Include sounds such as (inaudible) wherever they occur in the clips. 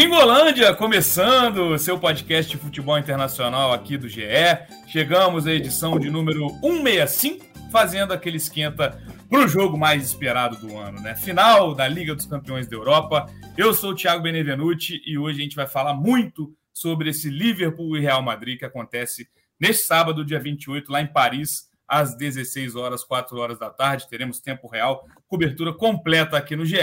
Gringolândia começando seu podcast de futebol internacional aqui do GE. Chegamos à edição de número 165, fazendo aquele esquenta para o jogo mais esperado do ano, né? Final da Liga dos Campeões da Europa. Eu sou o Thiago Benevenuti e hoje a gente vai falar muito sobre esse Liverpool e Real Madrid que acontece neste sábado, dia 28, lá em Paris, às 16 horas, 4 horas da tarde. Teremos tempo real, cobertura completa aqui no GE.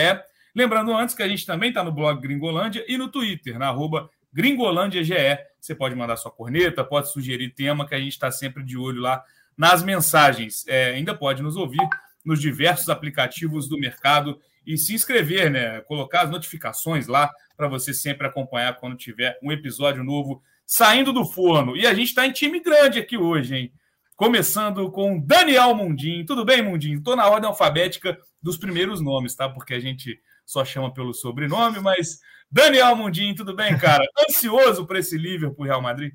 Lembrando antes que a gente também está no blog Gringolândia e no Twitter, na arroba GringolândiaGE. Você pode mandar sua corneta, pode sugerir tema, que a gente está sempre de olho lá nas mensagens. É, ainda pode nos ouvir nos diversos aplicativos do mercado e se inscrever, né? Colocar as notificações lá para você sempre acompanhar quando tiver um episódio novo saindo do forno. E a gente está em time grande aqui hoje, hein? Começando com Daniel Mundim. Tudo bem, Mundim? Estou na ordem alfabética dos primeiros nomes, tá? Porque a gente só chama pelo sobrenome, mas Daniel Mundim, tudo bem, cara? (laughs) Ansioso para esse Liverpool Real Madrid?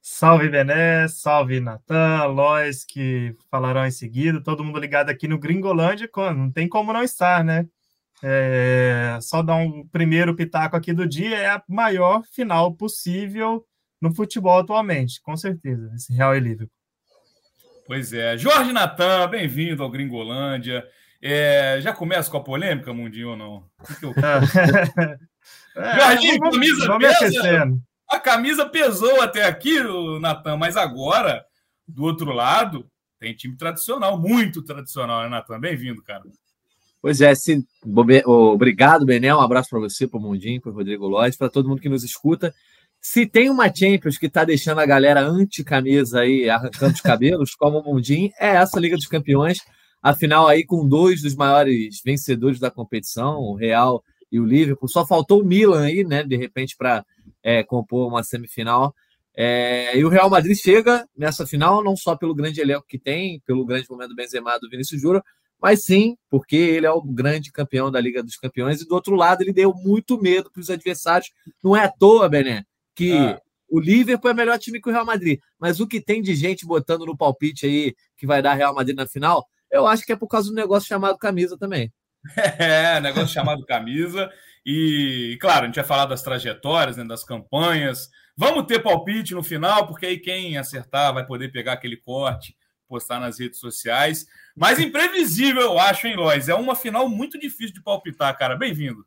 Salve Bené, salve Natan, Lois, que falarão em seguida, todo mundo ligado aqui no Gringolândia, não tem como não estar, né? É, só dar um primeiro pitaco aqui do dia, é a maior final possível no futebol atualmente, com certeza, esse Real e Liverpool. Pois é, Jorge Natan, bem-vindo ao Gringolândia. É, já começa com a polêmica, Mundinho, ou não? Que eu... (laughs) é, Jorginho, vamos, camisa vamos pesa. A camisa pesou até aqui, Natan, mas agora, do outro lado, tem time tradicional, muito tradicional, né, Natan? Bem-vindo, cara. Pois é, sim. Obrigado, Benel. Um abraço para você, para o Mundinho, para o Rodrigo Lóis, para todo mundo que nos escuta. Se tem uma Champions que está deixando a galera anti-camisa aí, arrancando os cabelos, (laughs) como o Mundinho, é essa Liga dos Campeões. Afinal, aí com dois dos maiores vencedores da competição, o Real e o Liverpool, só faltou o Milan aí, né? De repente, para é, compor uma semifinal. É, e o Real Madrid chega nessa final não só pelo grande elenco que tem, pelo grande momento do Benzema do Vinícius Júnior, mas sim porque ele é o grande campeão da Liga dos Campeões e do outro lado ele deu muito medo para os adversários. Não é à toa, Bené, que ah. o Liverpool é melhor time que o Real Madrid, mas o que tem de gente botando no palpite aí que vai dar Real Madrid na final eu acho que é por causa do negócio chamado camisa também. (laughs) É, negócio chamado camisa. E, claro, a gente vai falar das trajetórias, né, das campanhas. Vamos ter palpite no final, porque aí quem acertar vai poder pegar aquele corte, postar nas redes sociais. Mas imprevisível, eu acho, hein, Lois? É uma final muito difícil de palpitar, cara. Bem-vindo.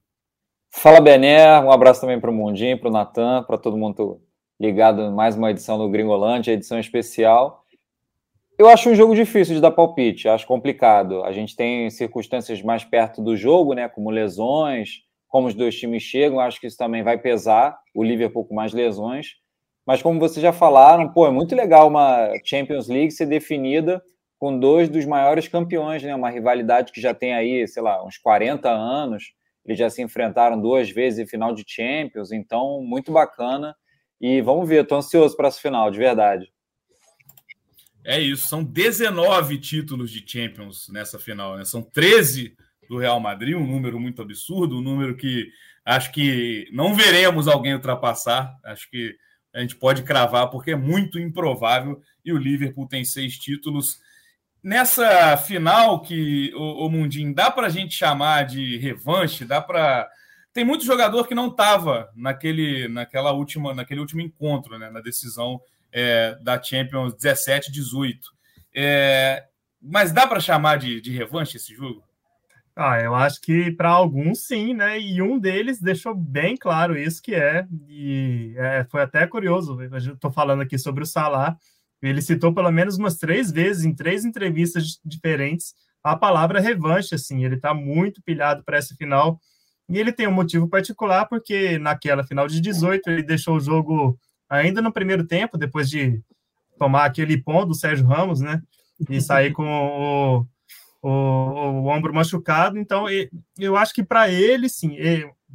Fala, Bené. Um abraço também para o Mundinho, para o Natan, para todo mundo ligado em mais uma edição do Gringolândia, edição especial. Eu acho um jogo difícil de dar palpite, acho complicado. A gente tem circunstâncias mais perto do jogo, né, como lesões, como os dois times chegam, acho que isso também vai pesar. O Liverpool com mais lesões. Mas como vocês já falaram, pô, é muito legal uma Champions League ser definida com dois dos maiores campeões, né? Uma rivalidade que já tem aí, sei lá, uns 40 anos. Eles já se enfrentaram duas vezes em final de Champions, então muito bacana. E vamos ver, estou ansioso para essa final, de verdade. É isso, são 19 títulos de Champions nessa final, né? São 13 do Real Madrid, um número muito absurdo, um número que acho que não veremos alguém ultrapassar. Acho que a gente pode cravar porque é muito improvável e o Liverpool tem seis títulos. Nessa final que o, Mundinho dá para a gente chamar de revanche, dá para tem muito jogador que não estava naquele, naquela última, naquele último encontro, né, na decisão é, da Champions 17 18. É, mas dá para chamar de, de revanche esse jogo? Ah, eu acho que para alguns sim, né? E um deles deixou bem claro isso que é, e é, foi até curioso. Estou falando aqui sobre o Salah. Ele citou pelo menos umas três vezes em três entrevistas diferentes a palavra revanche. Assim, ele está muito pilhado para essa final e ele tem um motivo particular porque naquela final de 18 ele deixou o jogo ainda no primeiro tempo, depois de tomar aquele pão do Sérgio Ramos, né? E sair com o, o, o ombro machucado. Então, eu acho que para ele, sim,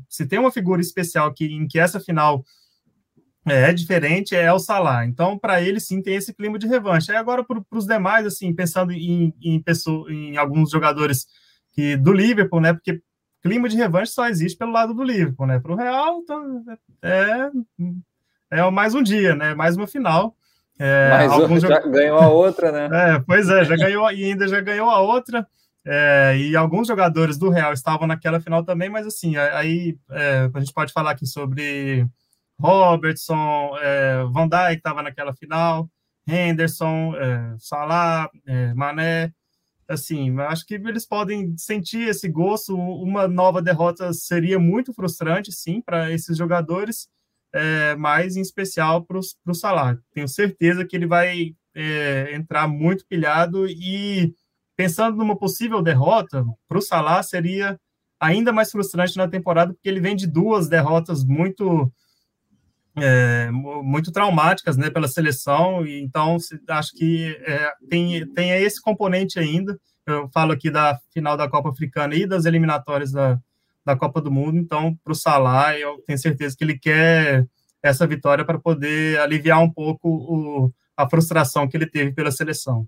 se tem uma figura especial que, em que essa final é, diferente, é o Salah. Então, para ele, sim, tem esse clima de revanche. Aí, agora, para os demais, assim, pensando em, em, pessoa, em alguns jogadores que, do Liverpool, né? Porque clima de revanche só existe pelo lado do Liverpool, né? Para o Real, então, é, é mais um dia, né? Mais uma final. É, Mas alguns já ganhou a outra, né? (laughs) É, pois é, já ganhou e ainda já ganhou a outra. É, e alguns jogadores do Real estavam naquela final também, mas assim, aí é, a gente pode falar aqui sobre Robertson, é, Van Dijk estava naquela final, Henderson, é, Salah, é, Mané, assim, acho que eles podem sentir esse gosto. Uma nova derrota seria muito frustrante, sim, para esses jogadores, é, em especial para o Salah. Tenho certeza que ele vai é, entrar muito pilhado e pensando numa possível derrota para o Salah seria ainda mais frustrante na temporada porque ele vem de duas derrotas muito é, muito traumáticas né, pela seleção, então acho que é, tem, tem esse componente ainda. Eu falo aqui da final da Copa Africana e das eliminatórias da, da Copa do Mundo, então para o Salah, eu tenho certeza que ele quer essa vitória para poder aliviar um pouco o, a frustração que ele teve pela seleção.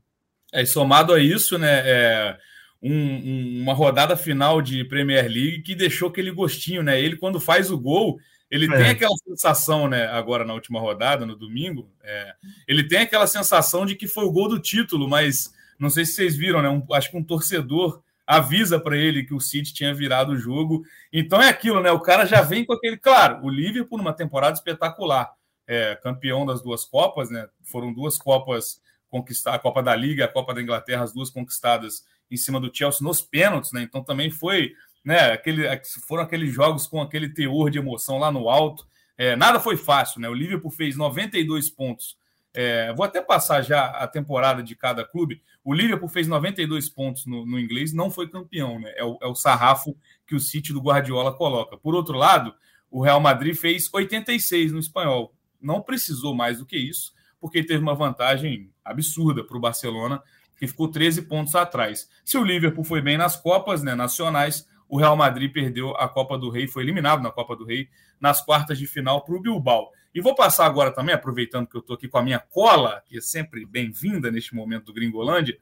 É, e somado a isso, né, é um, um, uma rodada final de Premier League que deixou aquele gostinho, né? Ele, quando faz o gol, ele é. tem aquela sensação, né? Agora na última rodada, no domingo, é, ele tem aquela sensação de que foi o gol do título, mas não sei se vocês viram, né? Um, acho que um torcedor avisa para ele que o City tinha virado o jogo. Então é aquilo, né? O cara já vem com aquele. Claro, o Liverpool numa temporada espetacular, é, campeão das duas Copas, né? Foram duas Copas conquistadas, a Copa da Liga, a Copa da Inglaterra, as duas conquistadas em cima do Chelsea nos pênaltis, né? Então também foi né? Aquele, foram aqueles jogos com aquele teor de emoção lá no alto. É, nada foi fácil, né? O Liverpool fez 92 pontos. É, vou até passar já a temporada de cada clube. O Liverpool fez 92 pontos no, no inglês, não foi campeão, né? É o, é o sarrafo que o City do Guardiola coloca. Por outro lado, o Real Madrid fez 86 no espanhol. Não precisou mais do que isso, porque teve uma vantagem absurda para o Barcelona, que ficou 13 pontos atrás. Se o Liverpool foi bem nas Copas né, nacionais, o Real Madrid perdeu a Copa do Rei, foi eliminado na Copa do Rei nas quartas de final para o Bilbao. E vou passar agora também, aproveitando que eu estou aqui com a minha cola, que é sempre bem-vinda neste momento do Gringolândia,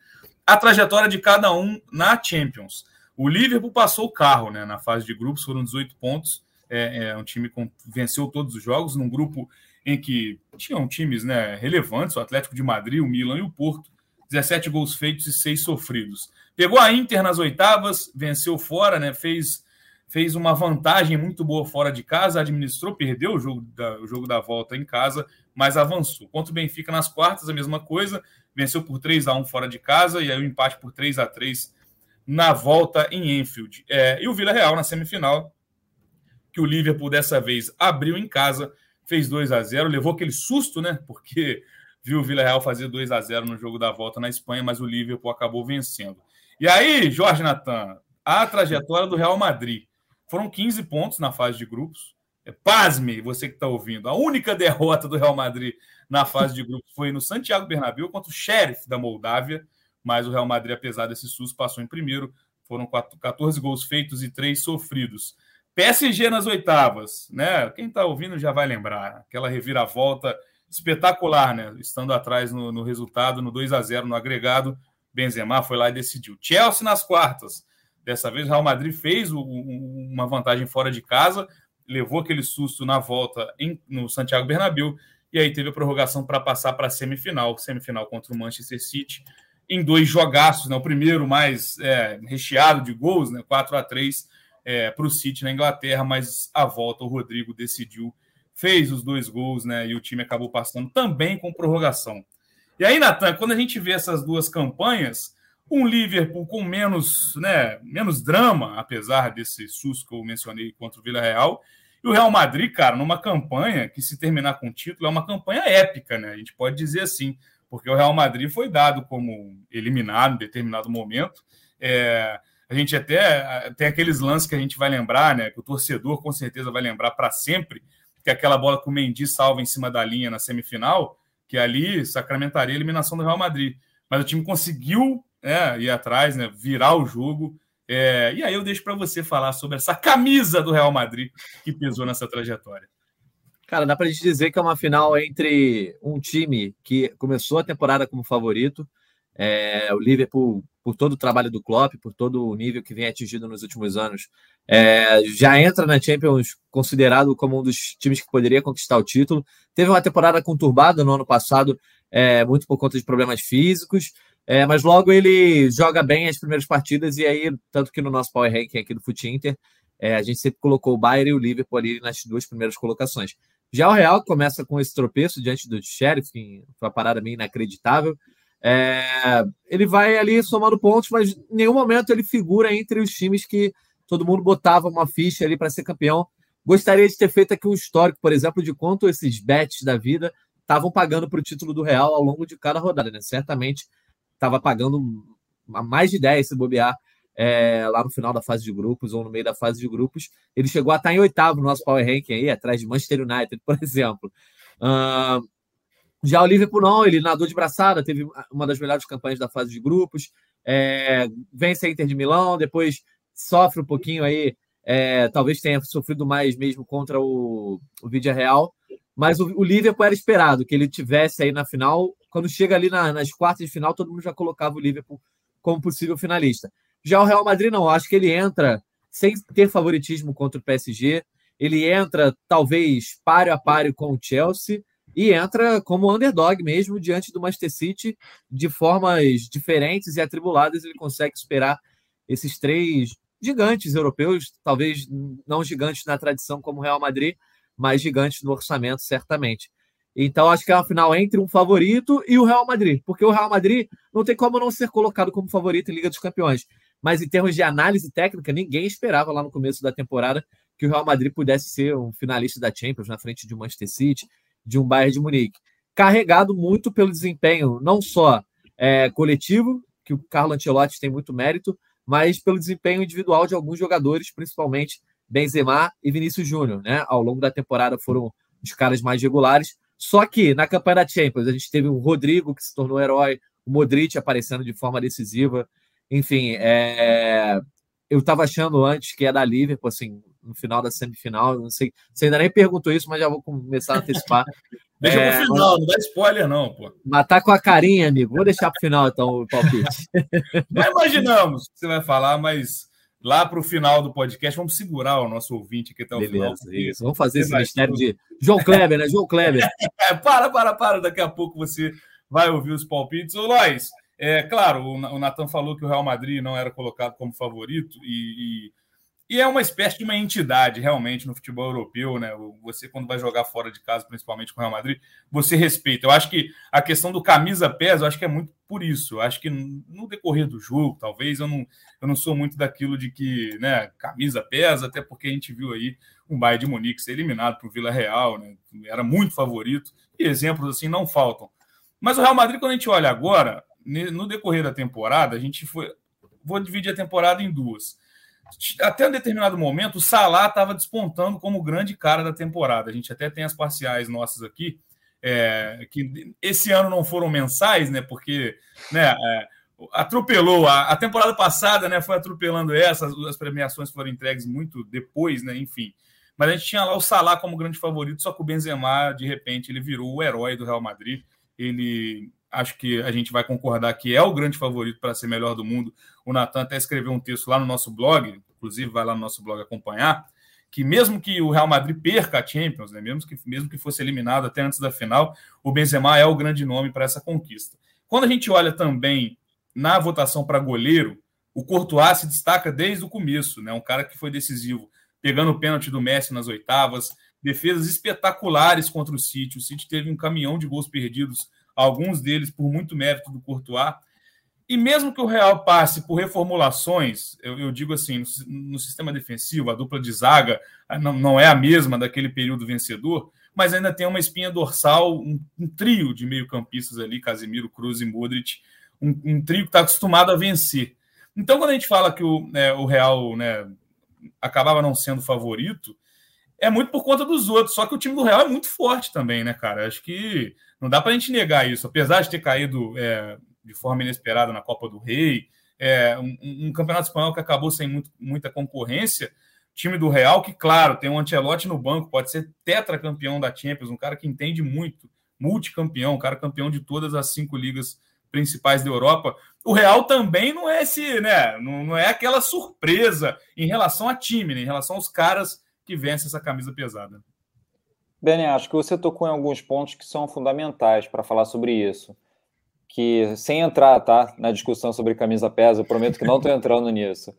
a trajetória de cada um na Champions. O Liverpool passou o carro né, na fase de grupos, foram 18 pontos. É, é um time que venceu todos os jogos, num grupo em que tinham times né, relevantes, o Atlético de Madrid, o Milan e o Porto. 17 gols feitos e 6 sofridos. Pegou a Inter nas oitavas, venceu fora, né? Fez, fez uma vantagem muito boa fora de casa, administrou, perdeu o jogo, da, o jogo da volta em casa, mas avançou. Contra o Benfica nas quartas, a mesma coisa, venceu por 3 a 1 fora de casa, e aí o empate por 3 a 3 na volta em Enfield. É, e o Vila Real na semifinal, que o Liverpool dessa vez abriu em casa, fez 2 a 0 levou aquele susto, né? Porque viu o Vila Real fazer 2 a 0 no jogo da volta na Espanha, mas o Liverpool acabou vencendo. E aí, Jorge Natan, a trajetória do Real Madrid. Foram 15 pontos na fase de grupos. É, pasme, você que está ouvindo. A única derrota do Real Madrid na fase de grupos foi no Santiago Bernabéu contra o Sheriff da Moldávia, mas o Real Madrid, apesar desse SUS, passou em primeiro. Foram 14 gols feitos e 3 sofridos. PSG nas oitavas, né? Quem está ouvindo já vai lembrar. Aquela reviravolta espetacular, né? Estando atrás no, no resultado, no 2 a 0 no agregado, Benzema foi lá e decidiu. Chelsea nas quartas. Dessa vez, o Real Madrid fez o, uma vantagem fora de casa, levou aquele susto na volta em, no Santiago Bernabéu e aí teve a prorrogação para passar para a semifinal, semifinal contra o Manchester City, em dois jogaços, né? O primeiro mais é, recheado de gols, né? 4 a 3 é, para o City na Inglaterra, mas a volta o Rodrigo decidiu fez os dois gols, né? E o time acabou passando também com prorrogação. E aí, Natan, quando a gente vê essas duas campanhas, um Liverpool com menos, né, menos drama, apesar desse susto que eu mencionei contra o Vila Real, e o Real Madrid, cara, numa campanha que, se terminar com título, é uma campanha épica, né? A gente pode dizer assim, porque o Real Madrid foi dado como eliminado em determinado momento. É, a gente até tem aqueles lances que a gente vai lembrar, né? Que o torcedor com certeza vai lembrar para sempre, que é aquela bola que o Mendy salva em cima da linha na semifinal, que ali sacramentaria a eliminação do Real Madrid. Mas o time conseguiu é, ir atrás, né, virar o jogo. É, e aí eu deixo para você falar sobre essa camisa do Real Madrid que pesou nessa trajetória. Cara, dá para gente dizer que é uma final entre um time que começou a temporada como favorito, é, o Liverpool, por todo o trabalho do Klopp, por todo o nível que vem atingido nos últimos anos, é, já entra na Champions considerado como um dos times que poderia conquistar o título. Teve uma temporada conturbada no ano passado, é, muito por conta de problemas físicos, É, mas logo ele joga bem as primeiras partidas, e aí, tanto que no nosso Power Ranking aqui do Fute Inter, é, a gente sempre colocou o Bayern e o Liverpool ali nas duas primeiras colocações. Já o Real começa com esse tropeço diante do Sheriff, que foi uma parada meio inacreditável. É, ele vai ali somando pontos, mas em nenhum momento ele figura entre os times que todo mundo botava uma ficha ali para ser campeão. Gostaria de ter feito aqui um histórico, por exemplo, de quanto esses bets da vida estavam pagando para o título do Real ao longo de cada rodada. Né? Certamente estava pagando mais de 10 se bobear é, lá no final da fase de grupos ou no meio da fase de grupos. Ele chegou a estar em oitavo no nosso Power Ranking aí, atrás de Manchester United, (laughs) por exemplo. Uh, já o Liverpool não, ele nadou de braçada, teve uma das melhores campanhas da fase de grupos, é, vence a Inter de Milão, depois sofre um pouquinho aí, é, talvez tenha sofrido mais mesmo contra o, o Real, mas o, o, Liverpool era esperado que ele tivesse aí na final. Quando chega ali na, nas quartas de final, todo mundo já colocava o Liverpool como possível finalista. Já o Real Madrid não, acho que ele entra sem ter favoritismo contra o PSG, ele entra talvez páreo a páreo com o Chelsea e entra como underdog mesmo diante do Manchester City de formas diferentes e atribuladas ele consegue superar esses três gigantes europeus, talvez não gigantes na tradição como o Real Madrid, mas gigantes no orçamento certamente. Então acho que é uma final entre um favorito e o Real Madrid, porque o Real Madrid não tem como não ser colocado como favorito em Liga dos Campeões mas em termos de análise técnica, ninguém esperava lá no começo da temporada que o Real Madrid pudesse ser um finalista da Champions na frente de um Manchester City, de um Bayern de Munique. Carregado muito pelo desempenho, não só é, coletivo, que o Carlo Ancelotti tem muito mérito, mas pelo desempenho individual de alguns jogadores, principalmente Benzema e Vinícius Júnior. Né? Ao longo da temporada foram os caras mais regulares. Só que na campanha da Champions a gente teve o Rodrigo, que se tornou herói, o Modric aparecendo de forma decisiva, enfim, é, eu estava achando antes que ia dar Liverpool, assim, no final da semifinal. Não sei, você ainda nem perguntou isso, mas já vou começar a antecipar. (laughs) Deixa é, pro final, não dá spoiler, não, pô. Matar tá com a carinha, amigo. Vou deixar pro final, então, o palpite. (laughs) Não imaginamos que você vai falar, mas lá para o final do podcast, vamos segurar o nosso ouvinte aqui até o Beleza, final. Isso. Vamos fazer esse mistério de João Kleber, né? João Kleber. (laughs) para, para, para. Daqui a pouco você vai ouvir os palpites. Ô, Lois, é, claro, o Natan falou que o Real Madrid não era colocado como favorito e, e, e, é uma espécie de uma entidade realmente no futebol europeu, né? Você, quando vai jogar fora de casa, principalmente com o Real Madrid, você respeita. Eu acho que a questão do camisa pesa, eu acho que é muito por isso. Eu acho que no decorrer do jogo, talvez, eu não, eu não sou muito daquilo de que né, camisa pesa, até porque a gente viu aí um Bayern de Munique ser eliminado para o Vila Real, né? Era muito favorito, e exemplos assim não faltam. Mas o Real Madrid, quando a gente olha agora, no decorrer da temporada, a gente foi. Vou dividir a temporada em duas. Até um determinado momento, o Salah estava despontando como o grande cara da temporada. A gente até tem as parciais nossas aqui, é, que esse ano não foram mensais, né? Porque né, é, atropelou. A, a, temporada passada né, foi atropelando essa, as, as premiações foram entregues muito depois, né? Enfim. Mas a gente tinha lá o Salah como grande favorito, só que o Benzema, de repente, ele virou o herói do Real Madrid. Ele acho que a gente vai concordar que é o grande favorito para ser melhor do mundo. O Natan até escreveu um texto lá no nosso blog, inclusive vai lá no nosso blog acompanhar, que mesmo que o Real Madrid perca a Champions, né, mesmo, que, mesmo que fosse eliminado até antes da final, o Benzema é o grande nome para essa conquista. Quando a gente olha também na votação para goleiro, o Courtois se destaca desde o começo, né, um cara que foi decisivo, pegando o pênalti do Messi nas oitavas, defesas espetaculares contra o City. O City teve um caminhão de gols perdidos alguns deles por muito mérito do Courtois. E mesmo que o Real passe por reformulações, eu, eu digo assim, no, no, sistema defensivo, a dupla de zaga não, não, é a mesma daquele período vencedor, mas ainda tem uma espinha dorsal, um, um trio de meio-campistas ali, Casemiro, Cruz e Modric, um, um trio que está acostumado a vencer. Então, quando a gente fala que o, né, o Real né, acabava não sendo favorito, é muito por conta dos outros. Só que o time do Real é muito forte também, né, cara? Acho que não dá para a gente negar isso. Apesar de ter caído é, de forma inesperada na Copa do Rei, é, um, um, campeonato espanhol que acabou sem muito, muita concorrência, time do Real, que, claro, tem um Ancelotti no banco, pode ser tetracampeão da Champions, um cara que entende muito, multicampeão, um cara campeão de todas as cinco ligas principais da Europa. O Real também não é esse, né? Não, não é aquela surpresa em relação a time, né, em relação aos caras que vence essa camisa pesada. Beni, acho que você tocou em alguns pontos que são fundamentais para falar sobre isso. que, sem entrar tá, na discussão sobre camisa pesa, eu prometo que não estou entrando (laughs) nisso,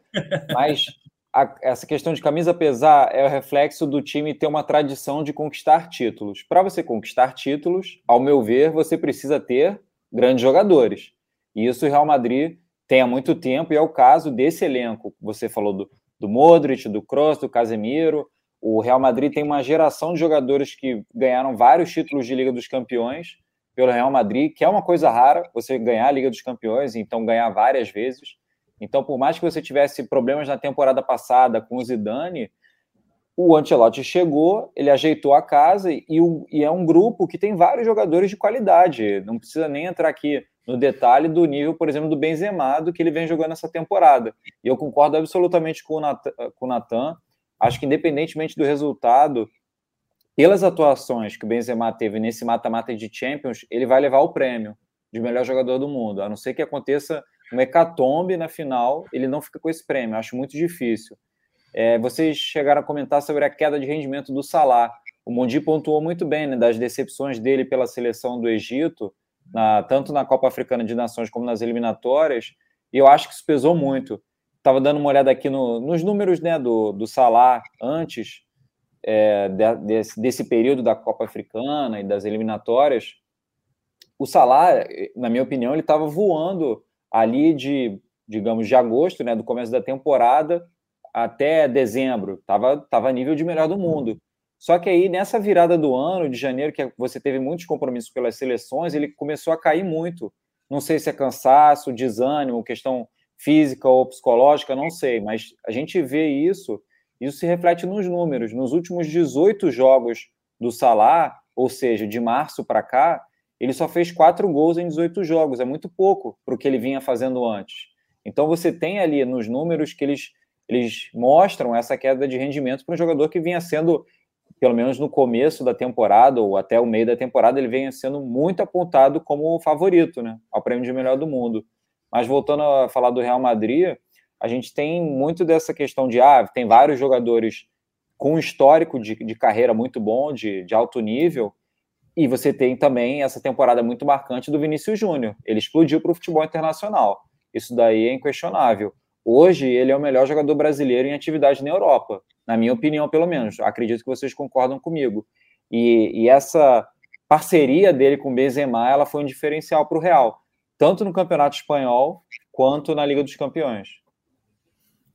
mas a, essa questão de camisa pesar é o reflexo do time ter uma tradição de conquistar títulos. Para você conquistar títulos, ao meu ver, você precisa ter grandes jogadores. E isso o Real Madrid tem há muito tempo, e é o caso desse elenco. Você falou do, do Modric, do Kroos, do Casemiro. O Real Madrid tem uma geração de jogadores que ganharam vários títulos de Liga dos Campeões pelo Real Madrid, que é uma coisa rara, você ganhar a Liga dos Campeões, então ganhar várias vezes. Então, por mais que você tivesse problemas na temporada passada com o Zidane, o Ancelotti chegou, ele ajeitou a casa e, o, e, é um grupo que tem vários jogadores de qualidade. Não precisa nem entrar aqui no detalhe do nível, por exemplo, do Benzema, do que ele vem jogando essa temporada. E eu concordo absolutamente com o Natan. Acho que independentemente do resultado, pelas atuações que o Benzema teve nesse mata-mata de Champions, ele vai levar o prêmio de melhor jogador do mundo. A não ser que aconteça um hecatombe na final, ele não fica com esse prêmio. Acho muito difícil. É, vocês chegaram a comentar sobre a queda de rendimento do Salah. O Mondi pontuou muito bem né, das decepções dele pela seleção do Egito, na, tanto na Copa Africana de Nações como nas eliminatórias, e eu acho que isso pesou muito. Estava dando uma olhada aqui no, nos números né, do, do Salah antes é, de, desse, desse período da Copa Africana e das eliminatórias. O Salah, na minha opinião, ele estava voando ali de, digamos, de agosto, né, do começo da temporada até dezembro, estava tava nível de melhor do mundo. Só que aí, nessa virada do ano, de janeiro, que você teve muitos compromissos pelas seleções, ele começou a cair muito. Não sei se é cansaço, desânimo, questão física ou psicológica, não sei, mas a gente vê isso, isso se reflete nos números. Nos últimos 18 jogos do Salah, ou seja, de março para cá, ele só fez quatro gols em 18 jogos, é muito pouco para o que ele vinha fazendo antes. Então você tem ali nos números que eles, eles mostram essa queda de rendimento para um jogador que vinha sendo pelo menos no começo da temporada ou até o meio da temporada, ele vem sendo muito apontado como favorito né, ao prêmio de melhor do mundo. Mas voltando a falar do Real Madrid, a gente tem muito dessa questão de ah, tem vários jogadores com histórico de, de carreira muito bom, de, de alto nível, e você tem também essa temporada muito marcante do Vinícius Júnior. Ele explodiu para o futebol internacional. Isso daí é inquestionável. Hoje, ele é o melhor jogador brasileiro em atividade na Europa, na minha opinião, pelo menos. Acredito que vocês concordam comigo. E, e essa parceria dele com o Benzema, ela foi um diferencial para o Real, tanto no Campeonato Espanhol quanto na Liga dos Campeões.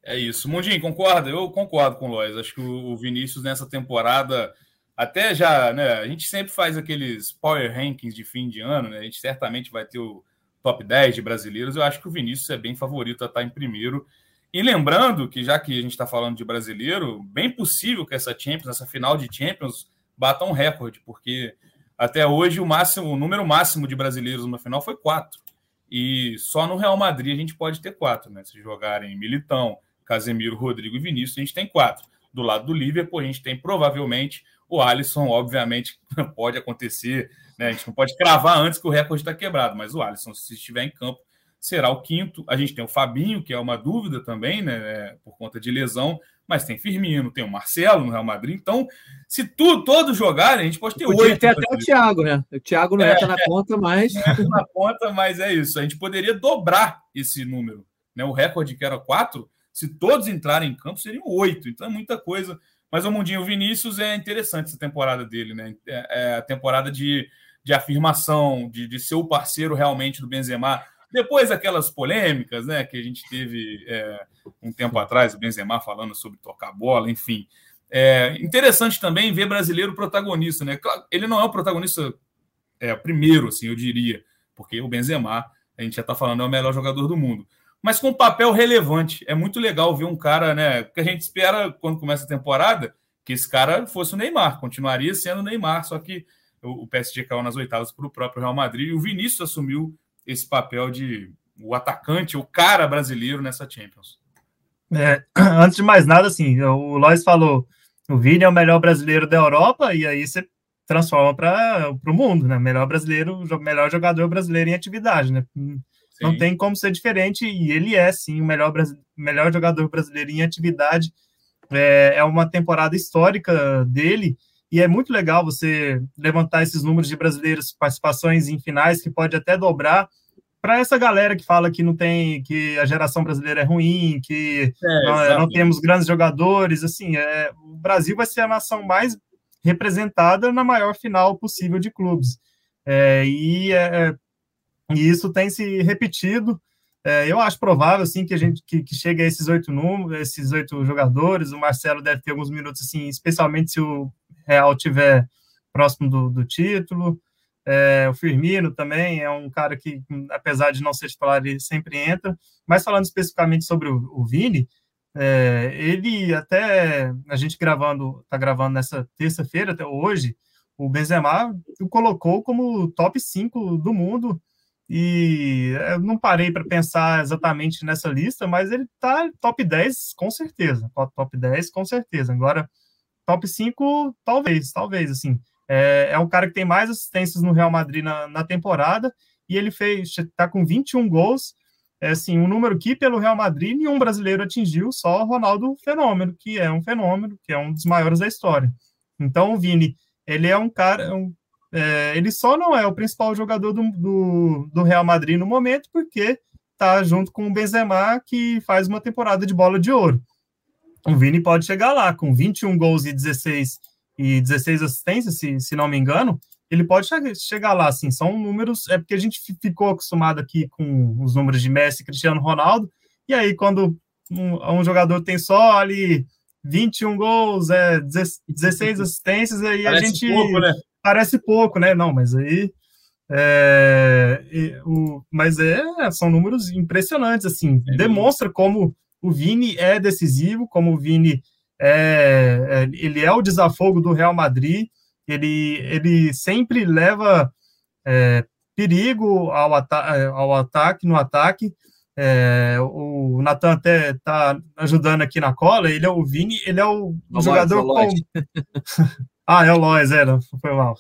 É isso. Mundinho, concorda? Eu concordo com o Lois. Acho que o Vinícius nessa temporada, até já, né? A gente sempre faz aqueles power rankings de fim de ano, né? A gente certamente vai ter o top 10 de brasileiros, eu acho que o Vinícius é bem favorito a estar em primeiro. E lembrando que, já que a gente está falando de brasileiro, bem possível que essa Champions, essa final de Champions, bata um recorde, porque até hoje o máximo, o número máximo de brasileiros numa final foi quatro. E só no Real Madrid a gente pode ter quatro, né? Se jogarem Militão, Casemiro, Rodrigo e Vinícius, a gente tem quatro. Do lado do Liverpool, a gente tem provavelmente o Alisson, obviamente, (laughs) pode acontecer né? A gente não pode cravar antes que o recorde está quebrado, mas o Alisson, se estiver em campo, será o quinto. A gente tem o Fabinho, que é uma dúvida também, né? É, por conta de lesão, mas tem Firmino, tem o Marcelo no Real Madrid. Então, se tudo, todos jogarem, a gente pode ter oito. até o Thiago, né? O Thiago não é, entra na conta, mas. Na conta, mas é isso. A gente poderia dobrar esse número. Né? O recorde que era quatro, se todos entrarem em campo, seriam oito. Então é muita coisa. Mas o Mundinho Vinícius é interessante essa temporada dele, né? É, é a temporada de de afirmação, de, de ser o parceiro realmente do Benzema. Depois aquelas polêmicas, né, que a gente teve é, um tempo atrás, o Benzema falando sobre tocar bola, enfim. É interessante também ver brasileiro protagonista, né? Ele não é o protagonista é, primeiro, assim, eu diria, porque o Benzema, a gente já está falando, é o melhor jogador do mundo. Mas com um papel relevante. É muito legal ver um cara, né? Que a gente espera quando começa a temporada que esse cara fosse o Neymar, continuaria sendo o Neymar, só que o PSG caiu nas oitavas para o próprio Real Madrid e o Vinícius assumiu esse papel de o atacante, o cara brasileiro nessa Champions. É, (clears throat) antes de mais nada, assim, o Lois falou, o Vini é o melhor brasileiro da Europa e aí você transforma para o mundo, né? Melhor brasileiro, melhor jogador brasileiro em atividade, né? Sim. Não tem como ser diferente e ele é sim o melhor, melhor jogador brasileiro em atividade. É, é uma temporada histórica dele e é muito legal você levantar esses números de brasileiros participações em finais, que pode até dobrar para essa galera que fala que não tem, que a geração brasileira é ruim, que é, não, não, temos grandes jogadores, assim, é, o Brasil vai ser a nação mais representada na maior final possível de clubes. É, e, é, e, isso tem se repetido. É, eu acho provável assim que a gente que, que chegue a esses oito números, esses oito jogadores. O Marcelo deve ter alguns minutos assim, especialmente se o Real tiver próximo do, do título. É, o Firmino também é um cara que, apesar de não ser titular, ele sempre entra. Mas falando especificamente sobre o, o Vini, é, ele até a gente gravando, tá gravando nessa terça-feira até hoje, o Benzema o colocou como top 5 do mundo. E eu não parei para pensar exatamente nessa lista, mas ele tá top 10 com certeza. Top 10 com certeza. Agora, top 5, talvez, talvez, assim. É, é um cara que tem mais assistências no Real Madrid na, na temporada e ele fez, está com 21 gols. É assim, um número que pelo Real Madrid nenhum brasileiro atingiu, só o Ronaldo Fenômeno, que é um fenômeno, que é um dos maiores da história. Então, o Vini, ele é um cara, um, é, ele só não é o principal jogador do, do, do, Real Madrid no momento, porque tá junto com o Benzema, que faz uma temporada de bola de ouro. O Vini pode chegar lá com 21 gols e 16 e 16 assistências, se, se não me engano, ele pode chegar lá, assim, são números, é porque a gente ficou acostumado aqui com os números de Messi Cristiano Ronaldo, e aí quando um, um jogador tem só ali 21 gols, é, 16 assistências, aí parece a gente... Pouco, né? Parece pouco, né? Não, mas aí... É, o, mas é, são números impressionantes, assim, é demonstra como o Vini é decisivo, como o Vini é, é, ele é o desafogo do Real Madrid, ele, ele sempre leva é, perigo ao, ata ao ataque, no ataque. É, o Natan até está ajudando aqui na cola, ele é o Vini, ele é o, o jogador com... (laughs) ah, é o Lois, é, foi mal.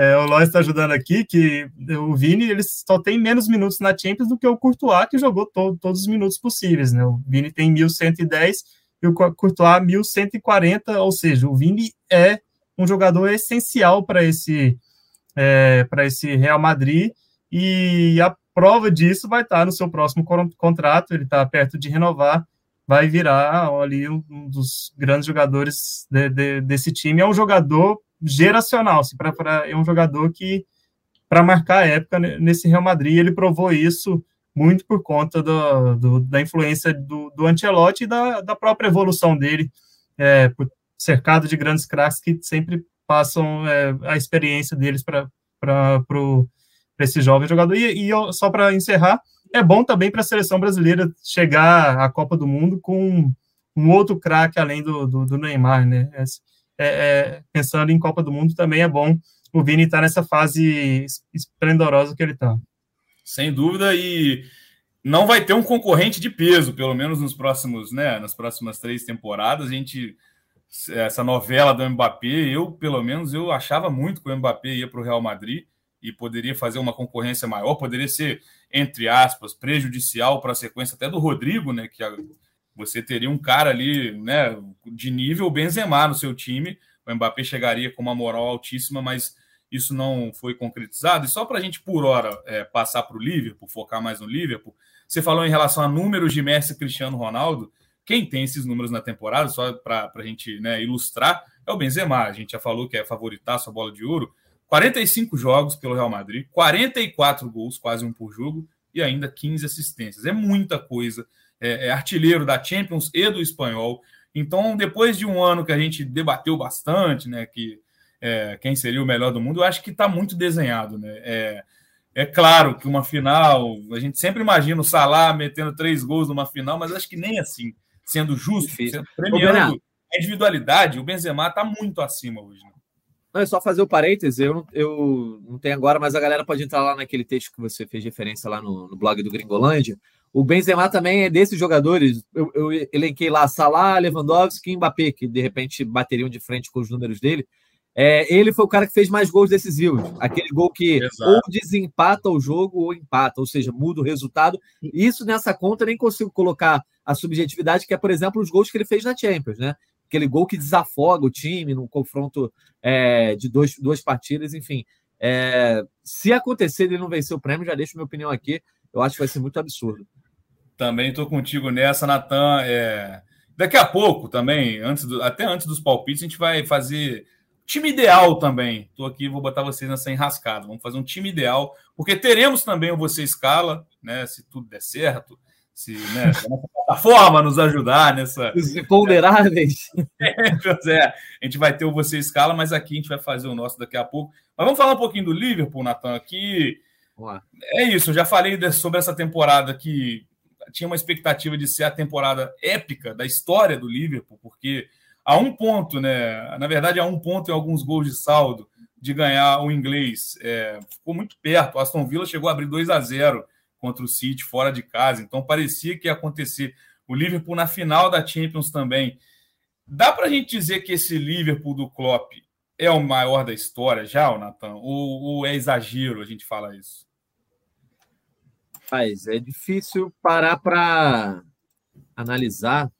É, o Lois está ajudando aqui, que o Vini ele só tem menos minutos na Champions do que o Courtois, que jogou to todos os minutos possíveis. Né? O Vini tem 1.110 e o Courtois 1140, ou seja, o Vini é um jogador essencial para esse é, para esse Real Madrid e a prova disso vai estar no seu próximo contrato, ele está perto de renovar, vai virar ali um, dos grandes jogadores de, de, desse time, é um jogador geracional, assim, pra, pra, é um jogador que para marcar a época nesse Real Madrid, ele provou isso muito por conta do, do, da influência do, do Ancelotti e da, da própria evolução dele, é, cercado de grandes craques que sempre passam é, a experiência deles para esse jovem jogador. E, e só para encerrar, é bom também para a seleção brasileira chegar à Copa do Mundo com um outro craque além do, do, do, Neymar, né? É, é, pensando em Copa do Mundo também é bom o Vini estar tá nessa fase esplendorosa que ele está. Sem dúvida, e não vai ter um concorrente de peso, pelo menos nos próximos, né, nas próximas três temporadas. A gente essa novela do Mbappé, eu pelo menos eu achava muito que o Mbappé ia para o Real Madrid e poderia fazer uma concorrência maior, poderia ser entre aspas prejudicial para a sequência até do Rodrigo, né, que você teria um cara ali, né, de nível Benzema no seu time, o Mbappé chegaria com uma moral altíssima, mas isso não foi concretizado. E só para a gente, por hora, é, passar para o Liverpool, focar mais no Liverpool, você falou em relação a números de Messi e Cristiano Ronaldo. Quem tem esses números na temporada, só para a gente né, ilustrar, é o Benzema. A gente já falou que é favoritaço a bola de ouro. 45 jogos pelo Real Madrid, 44 gols, quase um por jogo, e ainda 15 assistências. É muita coisa. É, é artilheiro da Champions e do Espanhol. Então, depois de um ano que a gente debateu bastante, né, que é, quem seria o melhor do mundo, eu acho que está muito desenhado. Né? É, é claro que uma final, a gente sempre imagina o Salah metendo três gols numa final, mas acho que nem assim, sendo justo, sendo, premiando a individualidade, o Benzema está muito acima hoje. Né? Não, é só fazer o parênteses, eu, eu não tenho agora, mas a galera pode entrar lá naquele texto que você fez referência lá no, no blog do Gringolândia. O Benzema também é desses jogadores. Eu, eu elenquei lá Salah, Lewandowski e Mbappé, que de repente bateriam de frente com os números dele. É, ele foi o cara que fez mais gols decisivos. Aquele gol que Exato. ou desempata o jogo ou empata, ou seja, muda o resultado. Isso nessa conta nem consigo colocar a subjetividade, que é, por exemplo, os gols que ele fez na Champions, né? Aquele gol que desafoga o time num confronto é, de dois, duas partidas, enfim. É, se acontecer ele não vencer o prêmio, já deixo minha opinião aqui. eu acho que vai ser muito absurdo. Também estou contigo nessa, Natan. É... Daqui a pouco também, antes do... até antes dos palpites, a gente vai fazer time ideal também. Estou aqui, vou botar vocês nessa enrascada. Vamos fazer um time ideal, porque teremos também o Você Escala, né? Se tudo der certo se né, a plataforma nos ajudar nessa. Os imponderáveis. (laughs) É, é, a gente vai ter o Você Escala, mas aqui a gente vai fazer o nosso daqui a pouco. Mas vamos falar um pouquinho do Liverpool, Natan, aqui. É isso, eu já falei sobre essa temporada que tinha uma expectativa de ser a temporada épica da história do Liverpool, porque a um ponto, né? Na verdade, a um ponto em alguns gols de saldo de ganhar o inglês. É, ficou muito perto. O Aston Villa chegou a abrir 2 a 0 contra o City fora de casa. Então parecia que ia acontecer. O Liverpool na final da Champions também. Dá para a gente dizer que esse Liverpool do Klopp é o maior da história já, Natan? Ou, ou é exagero a gente falar isso? Mas é difícil parar para analisar,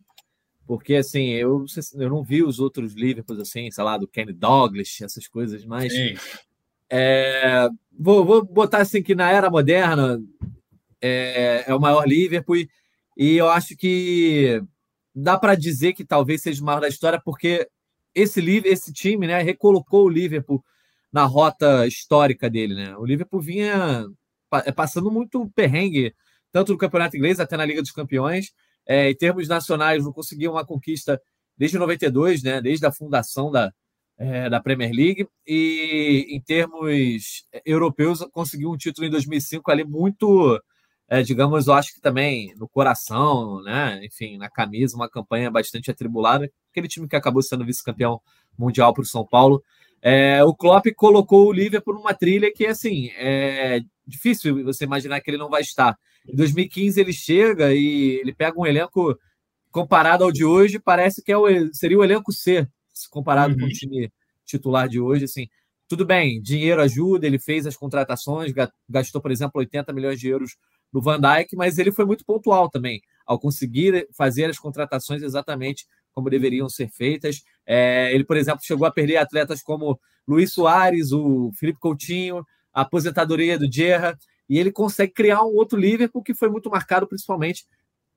porque assim, eu, eu não vi os outros Liverpools assim, sei lá, do Kenny Douglas, essas coisas, mas é, vou, vou botar assim que na era moderna é, é o maior Liverpool e eu acho que dá para dizer que talvez seja o maior da história porque esse esse time, né, recolocou o Liverpool na rota histórica dele, né? O Liverpool vinha passando muito perrengue tanto no Campeonato Inglês até na Liga dos Campeões. É, em termos nacionais, não conseguiu uma conquista desde 92, né? Desde a fundação da, é, da Premier League. E em termos europeus, conseguiu um título em 2005 ali muito é, digamos, eu acho que também no coração, né? Enfim, na camisa, uma campanha bastante atribulada. Aquele time que acabou sendo vice-campeão mundial para o São Paulo. É, o Klopp colocou o Liverpool numa trilha que, assim, é difícil você imaginar que ele não vai estar. Em 2015 ele chega e ele pega um elenco comparado ao de hoje, parece que é o, seria o elenco C, comparado uhum. com o time titular de hoje, assim. Tudo bem, dinheiro ajuda, ele fez as contratações, gastou, por exemplo, 80 milhões de euros do Van Dijk, mas ele foi muito pontual também, ao conseguir fazer as contratações exatamente como deveriam ser feitas. É, ele, por exemplo, chegou a perder atletas como Luiz Soares, o Felipe Coutinho, a aposentadoria do Gerra, e ele consegue criar um outro Liverpool que foi muito marcado principalmente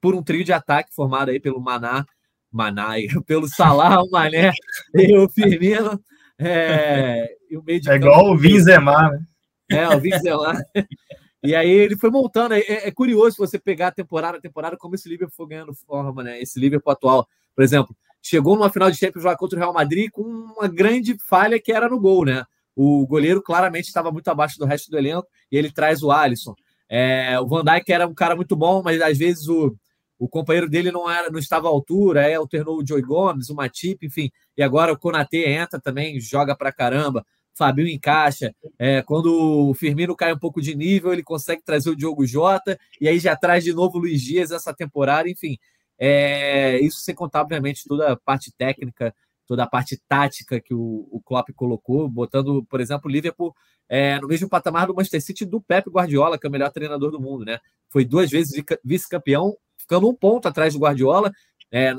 por um trio de ataque formado aí pelo Maná, Maná, (laughs) pelo Salah, o Mané e o Firmino. É, e o meio de é igual o Vinzemar, né? É, o Vinzemar. (laughs) E aí ele foi montando. É, é, curioso você pegar a temporada a temporada, como esse Liverpool foi ganhando forma, né? Esse Liverpool atual, por exemplo, chegou numa final de Champions lá contra o Real Madrid com uma grande falha que era no gol, né? O goleiro claramente estava muito abaixo do resto do elenco e ele traz o Alisson. É, o Van Dijk era um cara muito bom, mas às vezes o, o companheiro dele não era, não estava à altura, aí alternou o Joey Gomes, o Matip, enfim. E agora o Konaté entra também, joga pra caramba. Fabinho encaixa. É, quando o Firmino cai um pouco de nível, ele consegue trazer o Diogo Jota, e aí já traz de novo o Luiz Dias essa temporada, enfim. É, isso sem contar, obviamente, toda a parte técnica, toda a parte tática que o, o Klopp colocou, botando, por exemplo, o Liverpool é, no mesmo patamar do Manchester City do Pep Guardiola, que é o melhor treinador do mundo, né? Foi duas vezes vice-campeão, ficando um ponto atrás do Guardiola. É,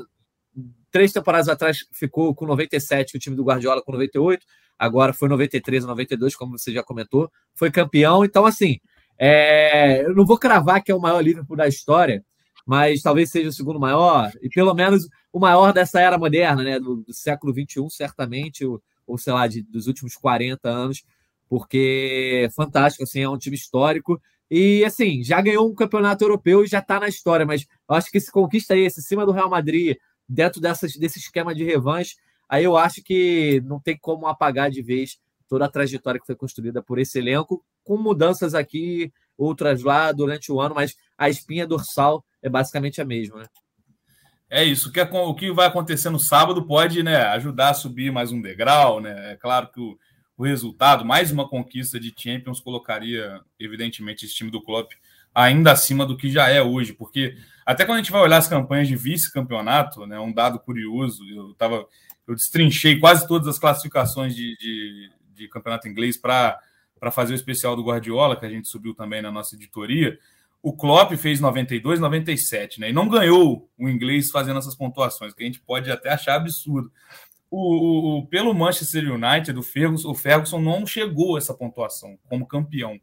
três temporadas atrás ficou com 97, o time do Guardiola com 98 agora foi 93 92, como você já comentou, foi campeão. Então, assim, é, eu não vou cravar que é o maior Liverpool da história, mas talvez seja o segundo maior, e pelo menos o maior dessa era moderna, né, do, do século XXI, certamente, ou, ou sei lá, de, dos últimos 40 anos, porque é fantástico, assim, é um time histórico. E assim, já ganhou um campeonato europeu e já está na história, mas acho que esse conquista esse cima do Real Madrid, dentro dessas, desse esquema de revanche, aí eu acho que não tem como apagar de vez toda a trajetória que foi construída por esse elenco, com mudanças aqui, outras lá durante o ano, mas a espinha dorsal é basicamente a mesma, né? É isso. O que, o que vai acontecer no sábado pode né, ajudar a subir mais um degrau. Né? É claro que o, o resultado, mais uma conquista de Champions, colocaria, evidentemente, esse time do Klopp ainda acima do que já é hoje, porque até quando a gente vai olhar as campanhas de vice-campeonato, né, um dado curioso, eu estava eu destrinchei quase todas as classificações de, de, de campeonato inglês para fazer o especial do Guardiola, que a gente subiu também na nossa editoria. O Klopp fez 92, 97, né? E não ganhou o inglês fazendo essas pontuações, que a gente pode até achar absurdo. O, o, pelo Manchester United, o Ferguson, o Ferguson não chegou a essa pontuação como campeão.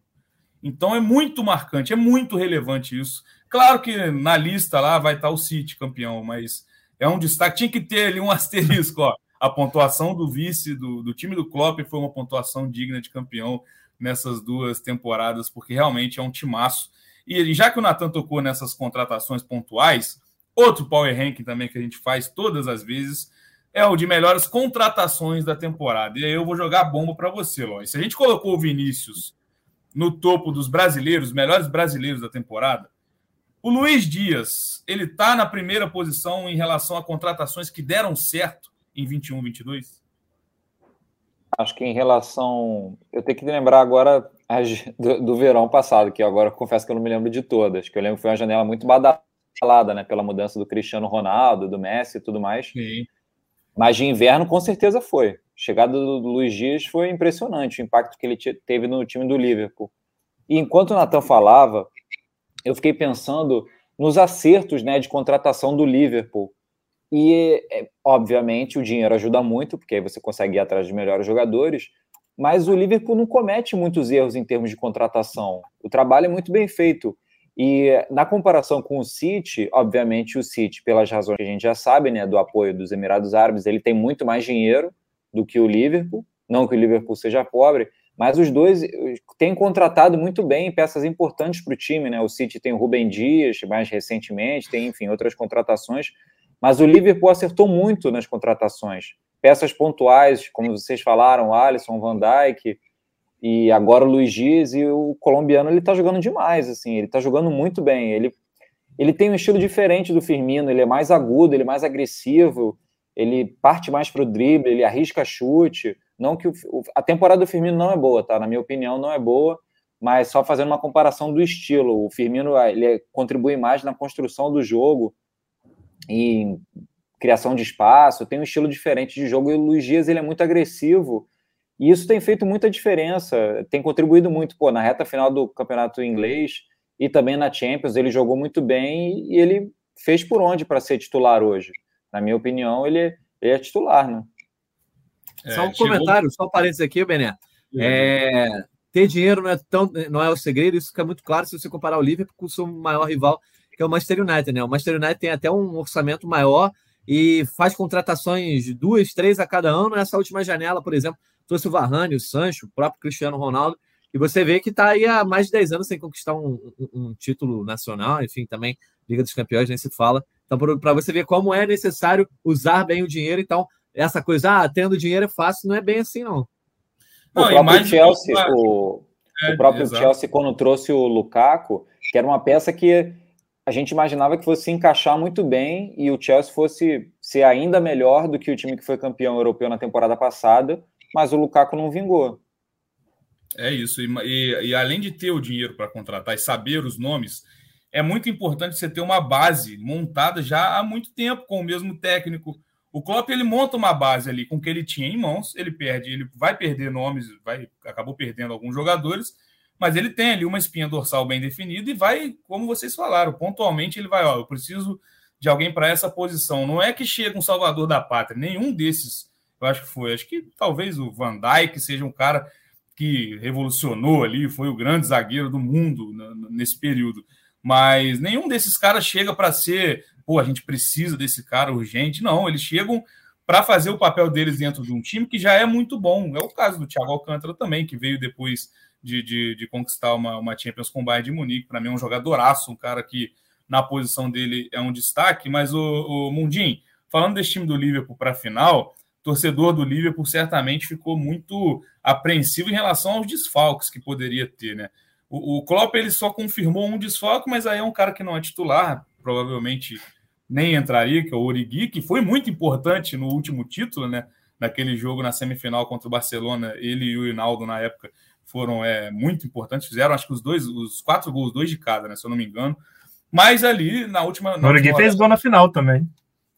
Então é muito marcante, é muito relevante isso. Claro que na lista lá vai estar o City campeão, mas é um destaque. Tinha que ter ali um (laughs) asterisco, ó. A pontuação do vice do, do time do Klopp foi uma pontuação digna de campeão nessas duas temporadas, porque realmente é um timaço. E já que o Natan tocou nessas contratações pontuais, outro power ranking também que a gente faz todas as vezes é o de melhores contratações da temporada. E aí eu vou jogar bomba para você, Lois. Se a gente colocou o Vinícius no topo dos brasileiros, melhores brasileiros da temporada, o Luiz Dias, ele está na primeira posição em relação a contratações que deram certo em 21, 22? Acho que em relação. Eu tenho que lembrar agora do, do verão passado, que agora confesso que eu não me lembro de todas, que eu lembro que foi uma janela muito badalada, né? Pela mudança do Cristiano Ronaldo, do Messi e tudo mais. Sim. Mas de inverno, com certeza foi. A chegada do Luiz Dias foi impressionante, o impacto que ele teve no time do Liverpool. E enquanto o Natan falava, eu fiquei pensando nos acertos né, de contratação do Liverpool. E, é, obviamente, o dinheiro ajuda muito, porque aí você consegue ir atrás de melhores jogadores, mas o Liverpool não comete muitos erros em termos de contratação. O trabalho é muito bem feito. E na comparação com o City, obviamente o City, pelas razões que a gente já sabe, né, do apoio dos Emirados Árabes, ele tem muito mais dinheiro do que o Liverpool. Não que o Liverpool seja pobre, mas os dois eh, têm contratado muito bem peças importantes para o time, né? O City tem o Rubem Dias, mais recentemente, tem, enfim, outras contratações. Mas o Liverpool acertou muito nas contratações. Peças pontuais, como vocês falaram, Alisson, Van Dijk, e agora o Luiz Dias, e o colombiano, ele está jogando demais, assim, ele está jogando muito bem. Ele, ele tem um estilo diferente do Firmino, ele é mais agudo, ele é mais agressivo, ele parte mais para o drible, ele arrisca chute, não que o, a temporada do Firmino não é boa, tá? Na minha opinião, não é boa, mas só fazendo uma comparação do estilo. O Firmino ele contribui mais na construção do jogo e criação de espaço, tem um estilo diferente de jogo e o Luiz Dias ele é muito agressivo. E isso tem feito muita diferença, tem contribuído muito, pô, na reta final do campeonato inglês e também na Champions, ele jogou muito bem e ele fez por onde para ser titular hoje. Na minha opinião, ele, ele é titular, né? É, só um chegou... comentário, só um parênteses aqui, Bené. É, ter dinheiro não é, tão, não é o segredo, isso fica muito claro se você comparar o Liverpool com o seu maior rival, que é o Manchester United. Né? O Manchester United tem até um orçamento maior e faz contratações duas, três a cada ano. Nessa última janela, por exemplo, trouxe o Varane, o Sancho, o próprio Cristiano Ronaldo. E você vê que está aí há mais de 10 anos sem conquistar um, um, um, título nacional, enfim, também Liga dos Campeões, nem se fala. Então, para você ver como é necessário usar bem o dinheiro, então essa coisa, ah, tendo dinheiro é fácil, não é bem assim, não. não o próprio Chelsea, o, é, o próprio Chelsea, quando trouxe o Lukaku, que era uma peça que a gente imaginava que fosse se encaixar muito bem e o Chelsea fosse ser ainda melhor do que o time que foi campeão europeu na temporada passada, mas o Lukaku não vingou. É isso, e, e, e além de ter o dinheiro para contratar e saber os nomes, é muito importante você ter uma base montada já há muito tempo com o mesmo técnico, o Klopp ele monta uma base ali com o que ele tinha em mãos, ele perde, ele vai perder nomes, vai acabou perdendo alguns jogadores, mas ele tem ali uma espinha dorsal bem definida e vai, como vocês falaram, pontualmente ele vai, ó, eu preciso de alguém para essa posição. Não é que chega um salvador da pátria, nenhum desses, eu acho que foi, acho que talvez o Van Dijk seja um cara que revolucionou ali, foi o grande zagueiro do mundo nesse período. Mas nenhum desses caras chega para ser pô, a gente precisa desse cara urgente. Não, eles chegam para fazer o papel deles dentro de um time que já é muito bom. É o caso do Thiago Alcântara também, que veio depois de, de, de conquistar uma, uma Champions com o Bayern de Munique. Para mim é um jogadoraço, um cara que na posição dele é um destaque. Mas o, o Mundim, falando desse time do Liverpool para a final, torcedor do Liverpool certamente ficou muito apreensivo em relação aos desfalques que poderia ter, né? O, o Klopp ele só confirmou um desfalque, mas aí é um cara que não é titular, provavelmente nem entraria, que é o Origi, que foi muito importante no último título, né? Naquele jogo na semifinal contra o Barcelona, ele e o Hinaldo na época foram é, muito importantes, fizeram acho que os dois, os quatro gols, dois de cada, né? Se eu não me engano. Mas ali na última. o Origi fez gol na final também.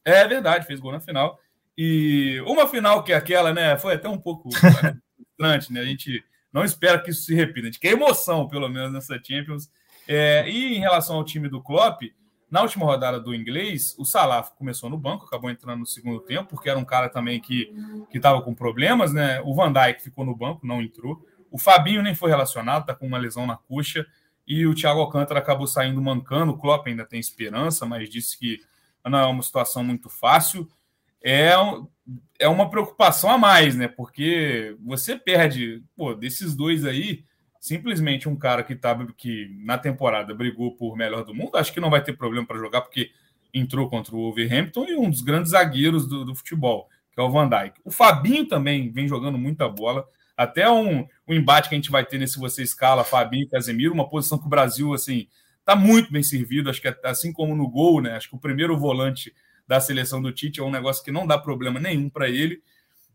É verdade, fez gol na final. E uma final que é aquela, né? Foi até um pouco (laughs) frustrante, né? A gente não espera que isso se repita. A gente quer emoção, pelo menos, nessa Champions. É, e em relação ao time do Klopp, na última rodada do inglês, o Salah começou no banco, acabou entrando no segundo tempo, porque era um cara também que estava com problemas, né? O Van Dijk ficou no banco, não entrou. O Fabinho nem foi relacionado, tá com uma lesão na coxa. E o Thiago Alcântara acabou saindo mancando. O Klopp ainda tem esperança, mas disse que não é uma situação muito fácil. É, é uma preocupação a mais, né? Porque você perde, pô, desses dois aí, simplesmente um cara que tá que na temporada brigou por melhor do mundo, acho que não vai ter problema para jogar, porque entrou contra o Wolverhampton e um dos grandes zagueiros do, do, futebol, que é o Van Dijk. O Fabinho também vem jogando muita bola. Até um, um embate que a gente vai ter nesse você escala Fabinho e Casemiro, uma posição que o Brasil assim tá muito bem servido, acho que é, assim como no gol, né? Acho que o primeiro volante da seleção do Tite é um negócio que não dá problema nenhum para ele.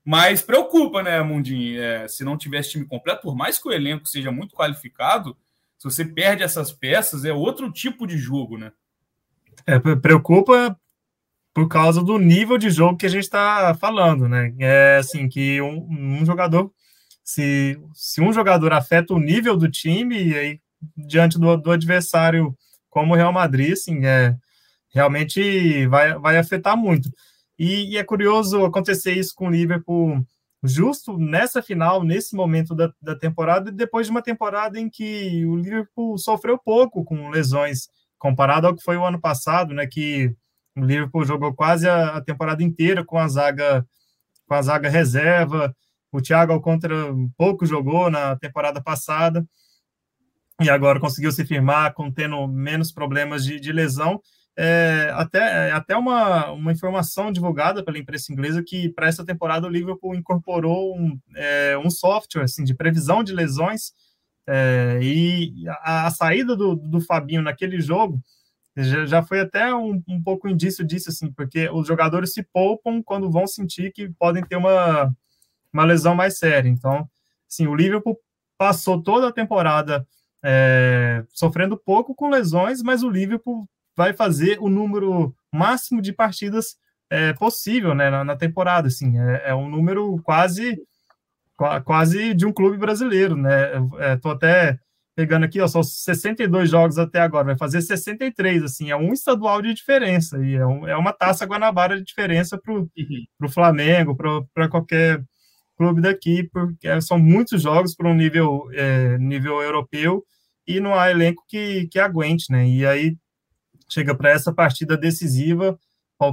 Mas preocupa, né, Mundinho? É, se não tivesse time completo, por mais que o elenco seja muito qualificado, se você perde essas peças, é outro tipo de jogo, né? É, preocupa por causa do nível de jogo que a gente está falando, né? É assim, que um, um, jogador, se, se um jogador afeta o nível do time, e aí, diante do, do adversário como o Real Madrid, assim, é, realmente vai, vai afetar muito. E, e, é curioso acontecer isso com o Liverpool justo nessa final, nesse momento da, da temporada, depois de uma temporada em que o Liverpool sofreu pouco com lesões, comparado ao que foi o ano passado, né, que o Liverpool jogou quase a, a temporada inteira com a zaga com a zaga reserva, o Thiago Alcântara pouco jogou na temporada passada, e agora conseguiu se firmar, com tendo menos problemas de, de lesão, é, até, é, até uma, uma informação divulgada pela imprensa inglesa que para essa temporada o Liverpool incorporou um, é, um software assim, de previsão de lesões é, e a, a, saída do, do Fabinho naquele jogo já, já foi até um, um pouco indício disso, assim, porque os jogadores se poupam quando vão sentir que podem ter uma, uma lesão mais séria. Então, assim, o Liverpool passou toda a temporada é, sofrendo pouco com lesões, mas o Liverpool vai fazer o número máximo de partidas é, possível né, na, na, temporada. Assim, é, é, um número quase quase de um clube brasileiro. Né? Estou é, até pegando aqui, ó, são 62 jogos até agora, vai fazer 63, assim, é um estadual de diferença, e é, um, é uma taça Guanabara de diferença para o uhum. Flamengo, para qualquer clube daqui, porque são muitos jogos para um nível, é, nível europeu, e não há elenco que, que aguente, né? E aí chega para essa partida decisiva,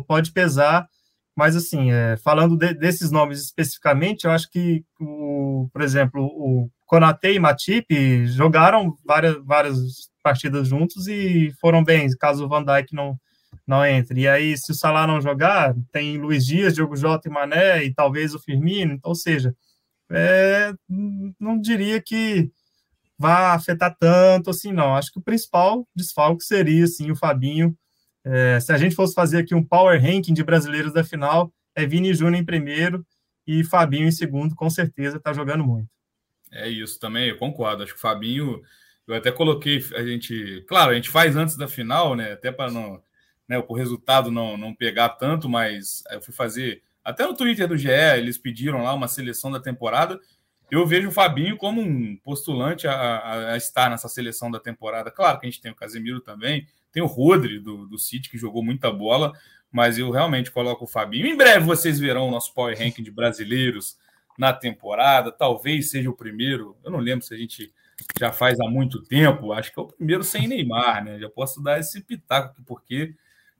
pode pesar, mas assim, é, falando de, desses nomes especificamente, eu acho que, o, por exemplo, o Konate e Matip jogaram várias, várias partidas juntos e foram bem, caso o Van Dijk não, não entre. E aí, se o Salah não jogar, tem Luiz Dias, Diogo Jota e Mané, e talvez o Firmino, então, ou seja, é, não diria que vá afetar tanto assim, não. Acho que o principal desfalque seria, assim, o Fabinho. É, se a gente fosse fazer aqui um power ranking de brasileiros da final, é Vini Júnior em primeiro e Fabinho em segundo, com certeza está jogando muito. É isso também, eu concordo. Acho que o Fabinho, eu até coloquei, a gente, claro, a gente faz antes da final, né? Até para não, né, o resultado não, não pegar tanto, mas eu fui fazer, até no Twitter do GE, eles pediram lá uma seleção da temporada eu vejo o Fabinho como um postulante a, a, a, estar nessa seleção da temporada. Claro que a gente tem o Casemiro também, tem o Rodri do, do City, que jogou muita bola, mas eu realmente coloco o Fabinho. Em breve vocês verão o nosso Power Ranking de brasileiros na temporada, talvez seja o primeiro. Eu não lembro se a gente já faz há muito tempo, acho que é o primeiro sem Neymar, né? Já posso dar esse pitaco porque.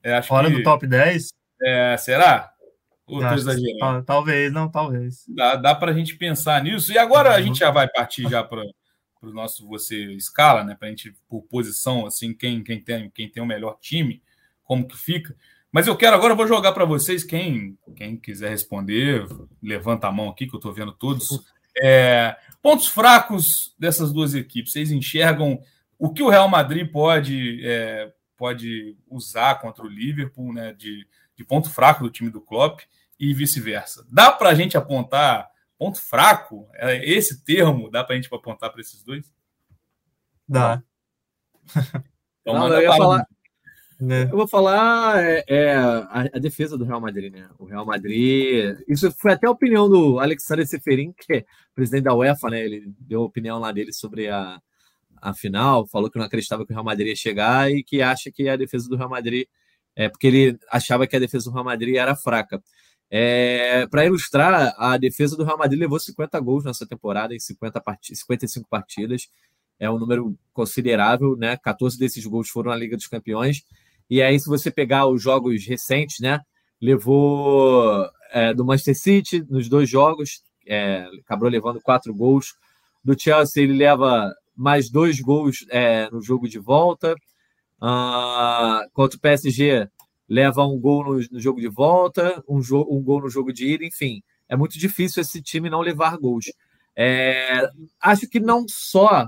É, Fora que, do top 10? É, será? Ou tô exagerando? Talvez, não, talvez. Dá, dá para a gente pensar nisso. E agora uhum. a gente já vai partir já para o nosso você escala, né? Para a gente, por posição, assim, quem, quem, tem, quem tem o melhor time, como que fica. Mas eu quero agora, eu vou jogar para vocês, quem, quem quiser responder, levanta a mão aqui, que eu estou vendo todos. É, pontos fracos dessas duas equipes. Vocês enxergam o que o Real Madrid pode, é, pode usar contra o Liverpool, né? De, de ponto fraco do time do Klopp e vice-versa. Dá para a gente apontar ponto fraco? É esse termo dá para a gente apontar para esses dois? Dá. (laughs) Então, Não, eu, ia falar, né? eu vou falar é, é a, a, defesa do Real Madrid, né? O Real Madrid. Isso foi até a opinião do Alexander Seferin, que é presidente da UEFA, né? Ele deu a opinião lá dele sobre a, a final, falou que não acreditava que o Real Madrid ia chegar e que acha que a defesa do Real Madrid é porque ele achava que a defesa do Real Madrid era fraca. É, para ilustrar, a defesa do Real Madrid levou 50 gols nessa temporada em 50 part 55 partidas. É um número considerável, né? 14 desses gols foram na Liga dos Campeões. E aí, se você pegar os jogos recentes, né? Levou é, do Manchester City nos dois jogos, é, acabou levando quatro gols. Do Chelsea, ele leva mais dois gols é, no jogo de volta. Uh, contra o PSG, leva um gol no, no jogo de volta, um, um, gol no jogo de ida, enfim. É muito difícil esse time não levar gols. É, acho que não só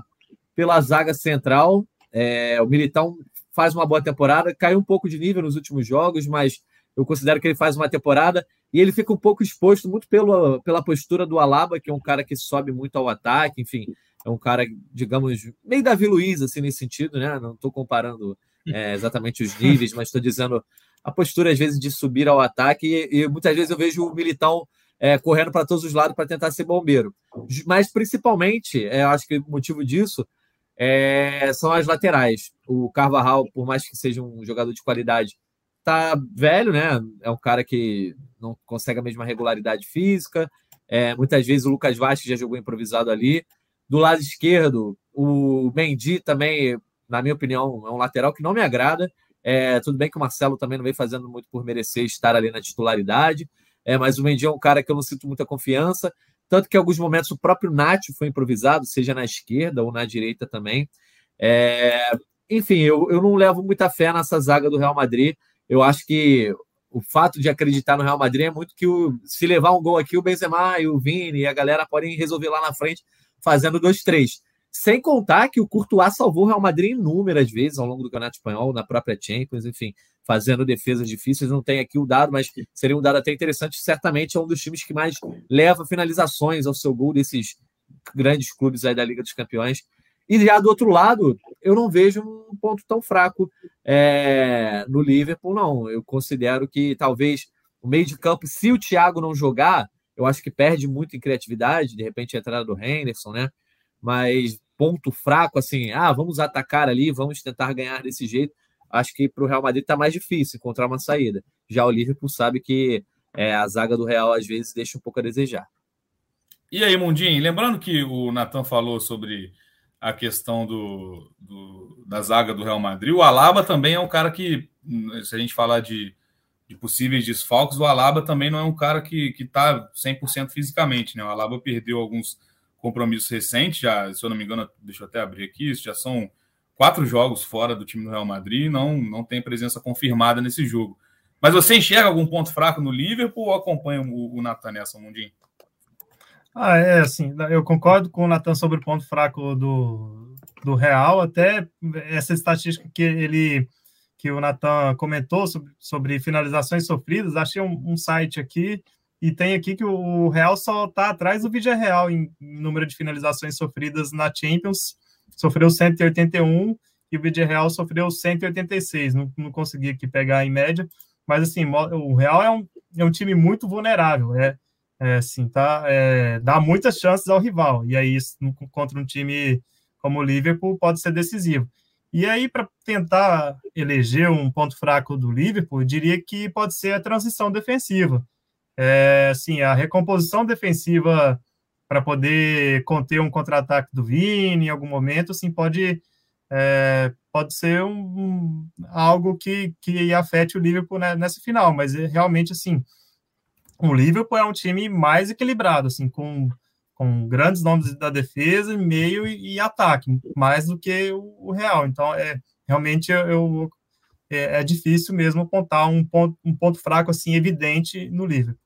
pela zaga central, é, o Militão faz uma boa temporada, caiu um pouco de nível nos últimos jogos, mas eu considero que ele faz uma temporada e ele fica um pouco exposto muito pela, pela postura do Alaba, que é um cara que sobe muito ao ataque, enfim, é um cara, digamos, meio Davi Luiz, assim, nesse sentido, né? Não estou comparando é, (laughs) exatamente os níveis, mas estou dizendo a postura, às vezes, de subir ao ataque, e, e muitas vezes eu vejo o Militão é, correndo para todos os lados para tentar ser bombeiro. Mas, principalmente, é, acho que o motivo disso é, são as laterais. O Carvajal, por mais que seja um jogador de qualidade, tá velho, né? É um cara que não consegue a mesma regularidade física. É, muitas vezes o Lucas Vasquez já jogou improvisado ali. Do lado esquerdo, o Mendy também, na minha opinião, é um lateral que não me agrada. É, tudo bem que o Marcelo também não vem fazendo muito por merecer estar ali na titularidade, é, mas o Mendy é um cara que eu não sinto muita confiança. Tanto que em alguns momentos o próprio Nath foi improvisado, seja na esquerda ou na direita também. É, enfim, eu, eu não levo muita fé nessa zaga do Real Madrid. Eu acho que o fato de acreditar no Real Madrid é muito que o, se levar um gol aqui, o Benzema e o Vini e a galera podem resolver lá na frente fazendo 2-3. Sem contar que o Courtois salvou o Real Madrid inúmeras vezes ao longo do Campeonato Espanhol, na própria Champions, enfim, fazendo defesas difíceis. Não tem aqui o dado, mas seria um dado até interessante. Certamente é um dos times que mais leva finalizações ao seu gol desses grandes clubes aí da Liga dos Campeões. E já do outro lado, eu não vejo um ponto tão fraco é, no Liverpool, não. Eu considero que talvez o meio de campo, se o Thiago não jogar, eu acho que perde muito em criatividade, de repente a entrada do Henderson, né? Mas ponto fraco, assim, ah, vamos atacar ali, vamos tentar ganhar desse jeito. Acho que para o Real Madrid está mais difícil encontrar uma saída. Já o Liverpool sabe que é, a zaga do Real às vezes deixa um pouco a desejar. E aí, Mundinho, lembrando que o Natan falou sobre a questão do, do, da zaga do Real Madrid. O Alaba também é um cara que, se a gente falar de, de possíveis desfalques, o Alaba também não é um cara que está 100% fisicamente. Né? O Alaba perdeu alguns compromissos recentes, já, se eu não me engano, deixa eu até abrir aqui, já são quatro jogos fora do time do Real Madrid, não, não tem presença confirmada nesse jogo. Mas você enxerga algum ponto fraco no Liverpool ou acompanha o, o Natan nessa, Mundinho? Ah, é assim, eu concordo com o Natan sobre o ponto fraco do, do Real, até essa estatística que ele que o Natan comentou sobre, sobre finalizações sofridas, achei um, um, site aqui e tem aqui que o Real só está atrás do Vídeo Real em, em, número de finalizações sofridas na Champions, sofreu 181 e o Vídeo Real sofreu 186, não, não consegui aqui pegar em média, mas assim, o Real é um, é um time muito vulnerável, é, é, assim, tá, é, dá muitas chances ao rival, e aí isso contra um time como o Liverpool pode ser decisivo. E aí, para tentar eleger um ponto fraco do Liverpool, eu diria que pode ser a transição defensiva. É, assim, a recomposição defensiva para poder conter um contra-ataque do Vini em algum momento, assim, pode, é, pode ser um, algo que, que afete o Liverpool nessa final, mas é, realmente, assim, o Liverpool é um time mais equilibrado, assim, com, com grandes nomes da defesa, meio e, e ataque, mais do que o, o, Real. Então, é realmente eu, eu é, é, difícil mesmo apontar um ponto, um ponto fraco assim evidente no Liverpool.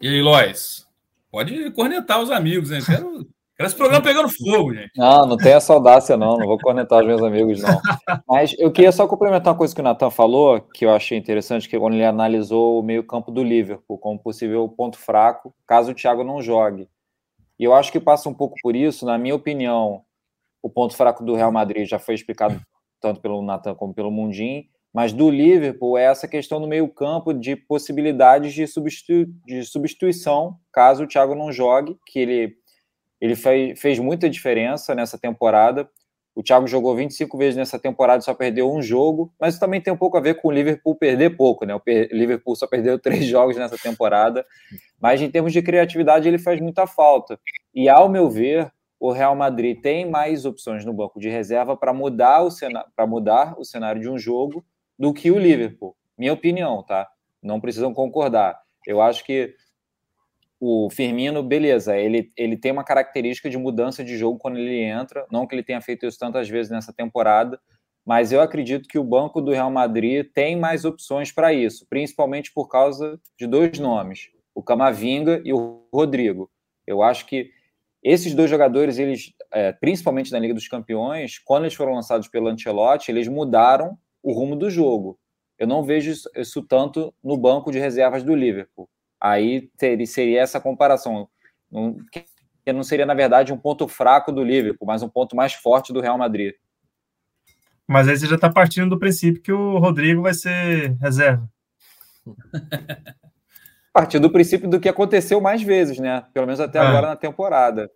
E aí, Lois? Pode cornetar os amigos? Quero, quero esse programa pegando fogo, gente. Não, não tem essa audácia, não. Não vou cornetar os meus amigos, não. Mas eu queria só complementar uma coisa que o Natan falou, que eu achei interessante, que quando ele analisou o meio-campo do Liverpool como possível ponto fraco, caso o Thiago não jogue. E eu acho que passa um pouco por isso, na minha opinião, o ponto fraco do Real Madrid já foi explicado tanto pelo Natan como pelo Mundim, mas do Liverpool é essa questão do meio-campo de possibilidades de, substitu de substituição caso o Thiago não jogue, que ele, ele fez, fez muita diferença nessa temporada. O Thiago jogou 25 vezes nessa temporada e só perdeu um jogo, mas também tem um pouco a ver com o Liverpool perder pouco, né? O Liverpool só perdeu (laughs) três jogos nessa temporada, mas em termos de criatividade ele faz muita falta. E ao meu ver, o Real Madrid tem mais opções no banco de reserva para mudar o cenário, para mudar o cenário de um jogo do que o Liverpool. Minha opinião, tá? Não precisam concordar. Eu acho que o Firmino, beleza, ele, ele tem uma característica de mudança de jogo quando ele entra, não que ele tenha feito isso tantas vezes nessa temporada, mas eu acredito que o banco do Real Madrid tem mais opções para isso, principalmente por causa de dois nomes, o Camavinga e o Rodrigo. Eu acho que esses dois jogadores, eles, é, principalmente na Liga dos Campeões, quando eles foram lançados pelo Ancelotti, eles mudaram o rumo do jogo. Eu não vejo isso, isso tanto no banco de reservas do Liverpool. Aí teria, seria essa comparação. que não seria, na verdade, um ponto fraco do Liverpool, mas um ponto mais forte do Real Madrid. Mas aí você já está partindo do princípio que o Rodrigo vai ser reserva. (laughs) Partindo do princípio do que aconteceu mais vezes, né? Pelo menos até ah. agora na temporada.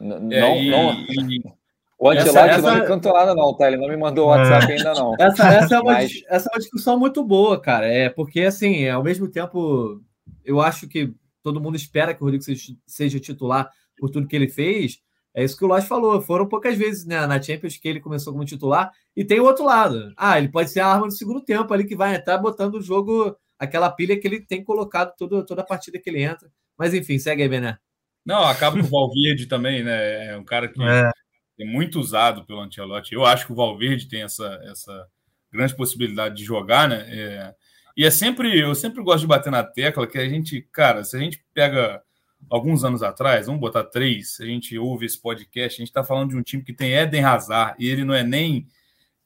N é, não, e... não, o Antelote essa, não me cantou nada, não, tá? Ele não me mandou o WhatsApp é. ainda, não. Essa, essa, é uma, Mas... essa é uma discussão muito boa, cara. É porque, assim, ao mesmo tempo, eu acho que todo mundo espera que o Rodrigo seja, seja titular por tudo que ele fez. É isso que o Lodge falou. Foram poucas vezes né, na Champions que ele começou como titular. E tem o outro lado. Ah, ele pode ser a arma do segundo tempo ali que vai entrar botando o jogo, aquela pilha que ele tem colocado todo, toda a partida que ele entra. Mas enfim, segue aí, Bené. Não, acaba com o Valverde também, né? É um cara que é é muito usado pelo Ancelotti. Eu acho que o Valverde tem essa, essa grande possibilidade de jogar, né? É, e é sempre, eu sempre gosto de bater na tecla que a gente, cara, se a gente pega alguns anos atrás, vamos botar três, a gente ouve esse podcast, a gente está falando de um time que tem Eden Hazard e ele não é nem,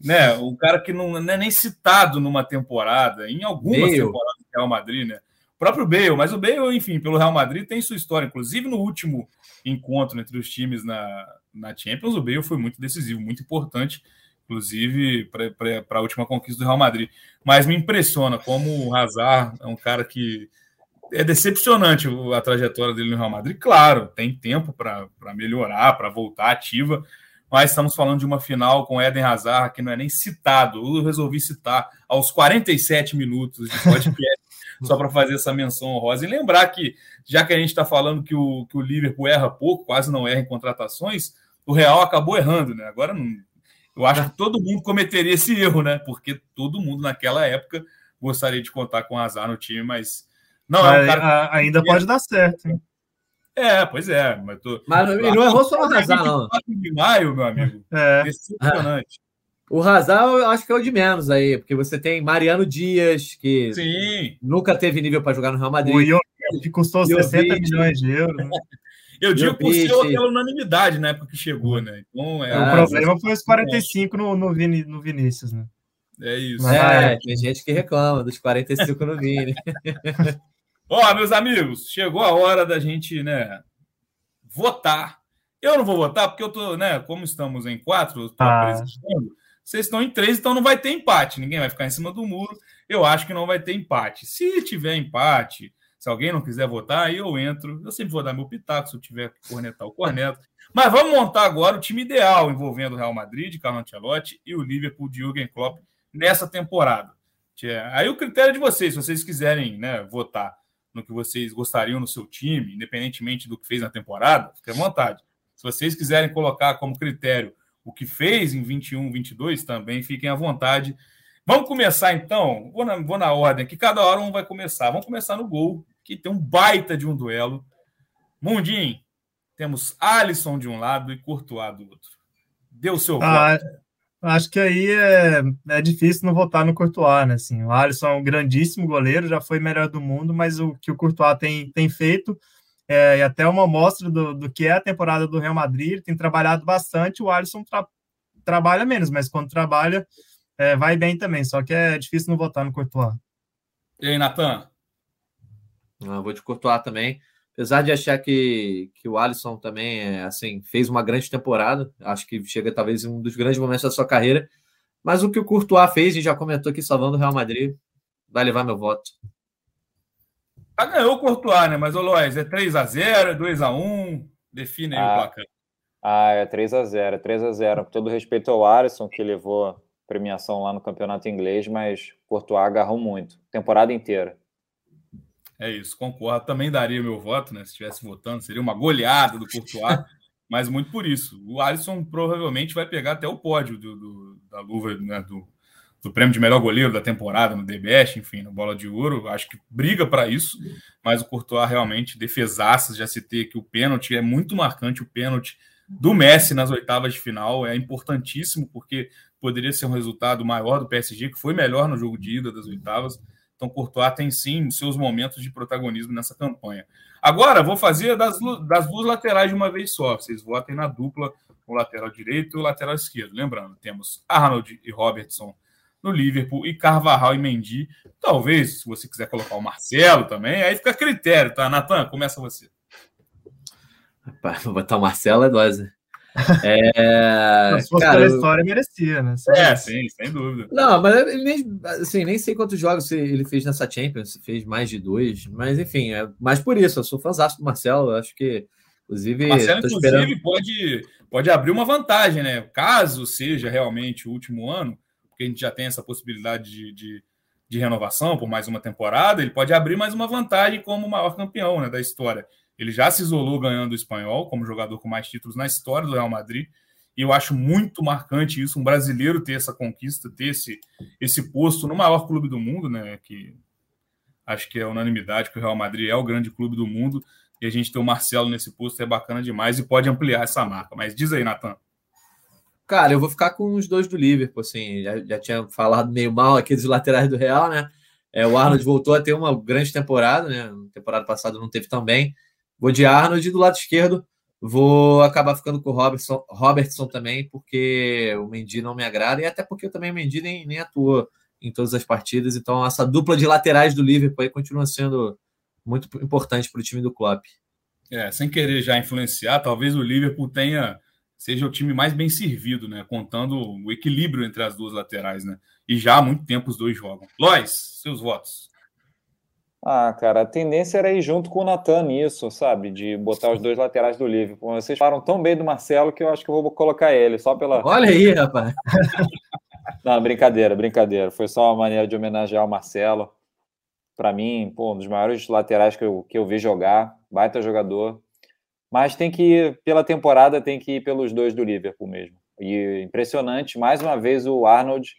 né, um cara que não, não é nem citado numa temporada, em algumas Bale. temporadas do Real Madrid, né? O próprio Bale, mas o Bale, enfim, pelo Real Madrid tem sua história, inclusive no último encontro entre os times na, na Champions, o Bale foi muito decisivo, muito importante, inclusive para a última conquista do Real Madrid. Mas me impressiona como o Hazard é um cara que é decepcionante a trajetória dele no Real Madrid. Claro, tem tempo para melhorar, para voltar ativa, mas estamos falando de uma final com Eden Hazard que não é nem citado. Eu resolvi citar aos 47 minutos de podcast só para fazer essa menção honrosa. E lembrar que, já que a gente está falando que o, que o Liverpool erra pouco, quase não erra em contratações, o Real acabou errando, né? Agora não. Eu acho que todo mundo cometeria esse erro, né? Porque todo mundo naquela época gostaria de contar com o Azar no time, mas. Não, é um cara que... Ainda pode dar certo, hein? É, pois é. Mas, tô... mas não, não errou só no Hazard, não. de maio, meu amigo. É. Decepcionante. O Hazard eu acho que é o de menos aí, porque você tem Mariano Dias, que Sim. nunca teve nível para jogar no Real Madrid. O que custou 60 milhões de euros. Né? Eu digo por ser pela unanimidade na época que chegou, né? Então, é, o ah, problema foi os 45 no, no, Vini, no Vinícius, né? É isso. É, tem gente que reclama dos 45 no Vini. (laughs) Ó, meus amigos, chegou a hora da gente, né, votar. Eu não vou votar porque eu tô, né, como estamos em quatro, eu tô ah. apresentando, vocês estão em três, então não vai ter empate. Ninguém vai ficar em cima do muro. Eu acho que não vai ter empate. Se tiver empate, se alguém não quiser votar, aí eu entro. Eu sempre vou dar meu pitaco se eu tiver que cornetar o corneto. Mas vamos montar agora o time ideal envolvendo o Real Madrid, Carlo Ancelotti e o Liverpool de Jürgen Klopp nessa temporada. Aí o critério é de vocês, se vocês quiserem né, votar no que vocês gostariam no seu time, independentemente do que fez na temporada, fique à vontade. Se vocês quiserem colocar como critério o que fez em 21, 22, também fiquem à vontade. Vamos começar então, vou na, vou na ordem que cada hora um vai começar. Vamos começar no gol, que tem um baita de um duelo. Mundim, temos Alisson de um lado e Courtois do outro. Deu seu ah, voto. Acho que aí é, é difícil não votar no Courtois, né? Assim, o Alisson é um grandíssimo goleiro, já foi melhor do mundo, mas o que o Courtois tem, tem feito é, e até uma amostra do, do que é a temporada do Real Madrid, ele tem trabalhado bastante, o Alisson tra trabalha menos, mas quando trabalha, é, vai bem também, só que é difícil não votar no Courtois. E aí, Natan? Ah, vou de Courtois também. Apesar de achar que, que o Alisson também é, assim, fez uma grande temporada, acho que chega talvez em um dos grandes momentos da sua carreira, mas o que o Courtois fez, e já comentou aqui salvando o Real Madrid, vai levar meu voto. Ah, ganhou o Courtois, né? Mas, ô Lois, é 3x0, é 2x1. Define aí ah, o placar. Ah, é 3x0, 3x0. Com todo respeito ao Alisson, que levou premiação lá no campeonato inglês, mas Courtois agarrou muito, temporada inteira. É isso, concordo. Também daria meu voto, né? Se estivesse votando, seria uma goleada do Courtois, mas muito por isso. O Alisson provavelmente vai pegar até o pódio do, do da luva, né? do, do prêmio de melhor goleiro da temporada no DBS, enfim, no Bola de Ouro. Acho que briga para isso, mas o Courtois realmente defesaças. Já citei que o pênalti é muito marcante. O pênalti do Messi nas oitavas de final é importantíssimo, porque poderia ser um resultado maior do PSG, que foi melhor no jogo de ida das oitavas. Então, Courtois tem sim seus momentos de protagonismo nessa campanha. Agora, vou fazer das, das duas laterais de uma vez só. Vocês votem na dupla, o lateral direito e o lateral esquerdo. Lembrando, temos Arnold e Robertson no Liverpool e Carvajal e Mendy. Talvez, se você quiser colocar o Marcelo também, aí fica a critério, tá? Natan, começa você. Rapaz, vou botar o Marcelo é dose. (laughs) É, se fosse cara, pela história, merecia, né? é, sim, sem dúvida. Não, mas nem, assim, nem sei quantos jogos ele fez nessa Champions, fez mais de dois, mas enfim, é mais por isso. Eu sou fãzão do Marcelo, acho que, inclusive. Marcelo, inclusive, esperando... pode, pode abrir uma vantagem, né? Caso seja realmente o último ano, porque a gente já tem essa possibilidade de, de, de renovação por mais uma temporada, ele pode abrir mais uma vantagem como maior campeão né, da história. Ele já se isolou ganhando o espanhol como jogador com mais títulos na história do Real Madrid. E eu acho muito marcante isso, um brasileiro ter essa conquista, ter esse, esse posto no maior clube do mundo, né? Que acho que é unanimidade que o Real Madrid é o grande clube do mundo. E a gente ter o Marcelo nesse posto é bacana demais e pode ampliar essa marca. Mas diz aí, Natan. Cara, eu vou ficar com os dois do Liverpool, assim. Já, já tinha falado meio mal aqui dos laterais do Real, né? É, o Arnold voltou a ter uma grande temporada, né? Temporada passada não teve tão bem. Vou de Arnold do lado esquerdo. Vou acabar ficando com o Robertson, Robertson também, porque o Mendy não me agrada, e até porque também o Mendy nem, nem atuou em todas as partidas. Então, essa dupla de laterais do Liverpool aí continua sendo muito importante para o time do Klopp. É, sem querer já influenciar, talvez o Liverpool tenha seja o time mais bem servido, né? Contando o equilíbrio entre as duas laterais, né? E já há muito tempo os dois jogam. Lois, seus votos. Ah, cara, a tendência era ir junto com o Natan nisso, sabe? De botar os dois laterais do Liverpool. Vocês falaram tão bem do Marcelo que eu acho que eu vou colocar ele, só pela. Olha aí, rapaz. (laughs) Não, brincadeira, brincadeira. Foi só uma maneira de homenagear o Marcelo. Para mim, pô, um dos maiores laterais que eu, que eu vi jogar, baita jogador. Mas tem que ir, pela temporada, tem que ir pelos dois do Liverpool mesmo. E impressionante, mais uma vez, o Arnold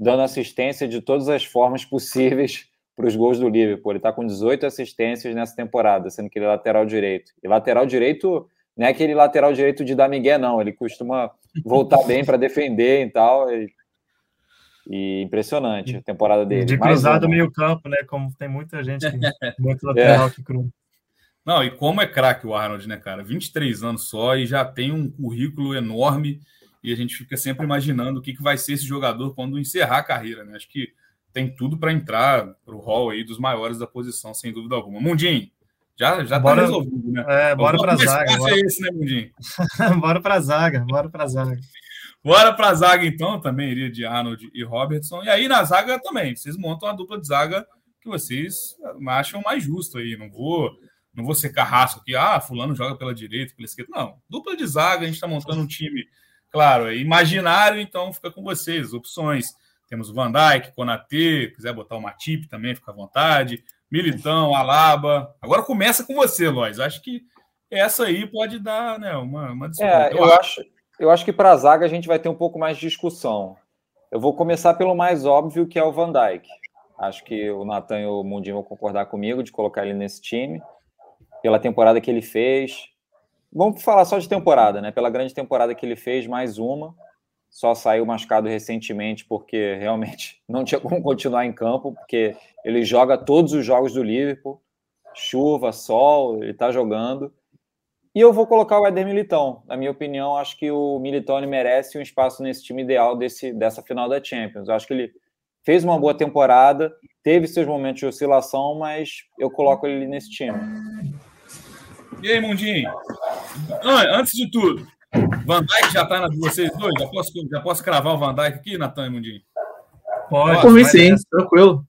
dando assistência de todas as formas possíveis (laughs) para os gols do Liverpool. Ele está com 18 assistências nessa temporada, sendo que ele é lateral direito. E lateral direito não é aquele lateral direito de dar migué, não. Ele costuma voltar bem para defender e tal. E, e, impressionante a temporada dele. De cruzar do meio campo, né? Como tem muita gente, que, (laughs) muito lateral é. que cruza. Não, e como é craque o Arnold, né, cara? 23 anos só e já tem um currículo enorme e a gente fica sempre imaginando o que, que vai ser esse jogador quando encerrar a carreira, né? Acho que tem tudo para entrar para o hall aí dos maiores da posição, sem dúvida alguma. Mundinho, já, já tá bora, tá resolvido, né? É, bora para zaga. Bora... É esse, né, Mundinho? (laughs) bora para zaga, bora para zaga. Bora para zaga, então, também iria de Arnold e Robertson. E aí na zaga também, vocês montam a dupla de zaga que vocês acham mais justo aí. Não vou, não vou ser carrasco aqui, ah, fulano joga pela direita, pela esquerda. Não, dupla de zaga, a gente está montando um time, claro, é imaginário, então fica com vocês, opções. Temos o Van Dijk, Konatê, quiser botar o Matip também, fica à vontade. Militão, Alaba. Agora começa com você, Lois. Acho que essa aí pode dar né, uma, uma É, eu, eu acho, eu acho que para a zaga a gente vai ter um pouco mais de discussão. Eu vou começar pelo mais óbvio, que é o Van Dijk. Acho que o Natan e o Mundinho vão concordar comigo de colocar ele nesse time, pela temporada que ele fez. Vamos falar só de temporada, né? Pela grande temporada que ele fez, mais uma só saiu machucado recentemente porque realmente (laughs) não tinha como continuar em campo, porque ele joga todos os jogos do Liverpool, chuva, sol, ele está jogando. E eu vou colocar o Éder Militão. Na minha opinião, acho que o Militão merece um espaço nesse time ideal desse, dessa final da Champions. Eu acho que ele fez uma boa temporada, teve seus momentos de oscilação, mas eu coloco ele nesse time. E aí, Mundinho? Antes de tudo, Van Dijk já está na de vocês dois? Já posso, já posso cravar o Van Dijk aqui, Natan e Mundinho? Pode. Por mim, sim, tranquilo.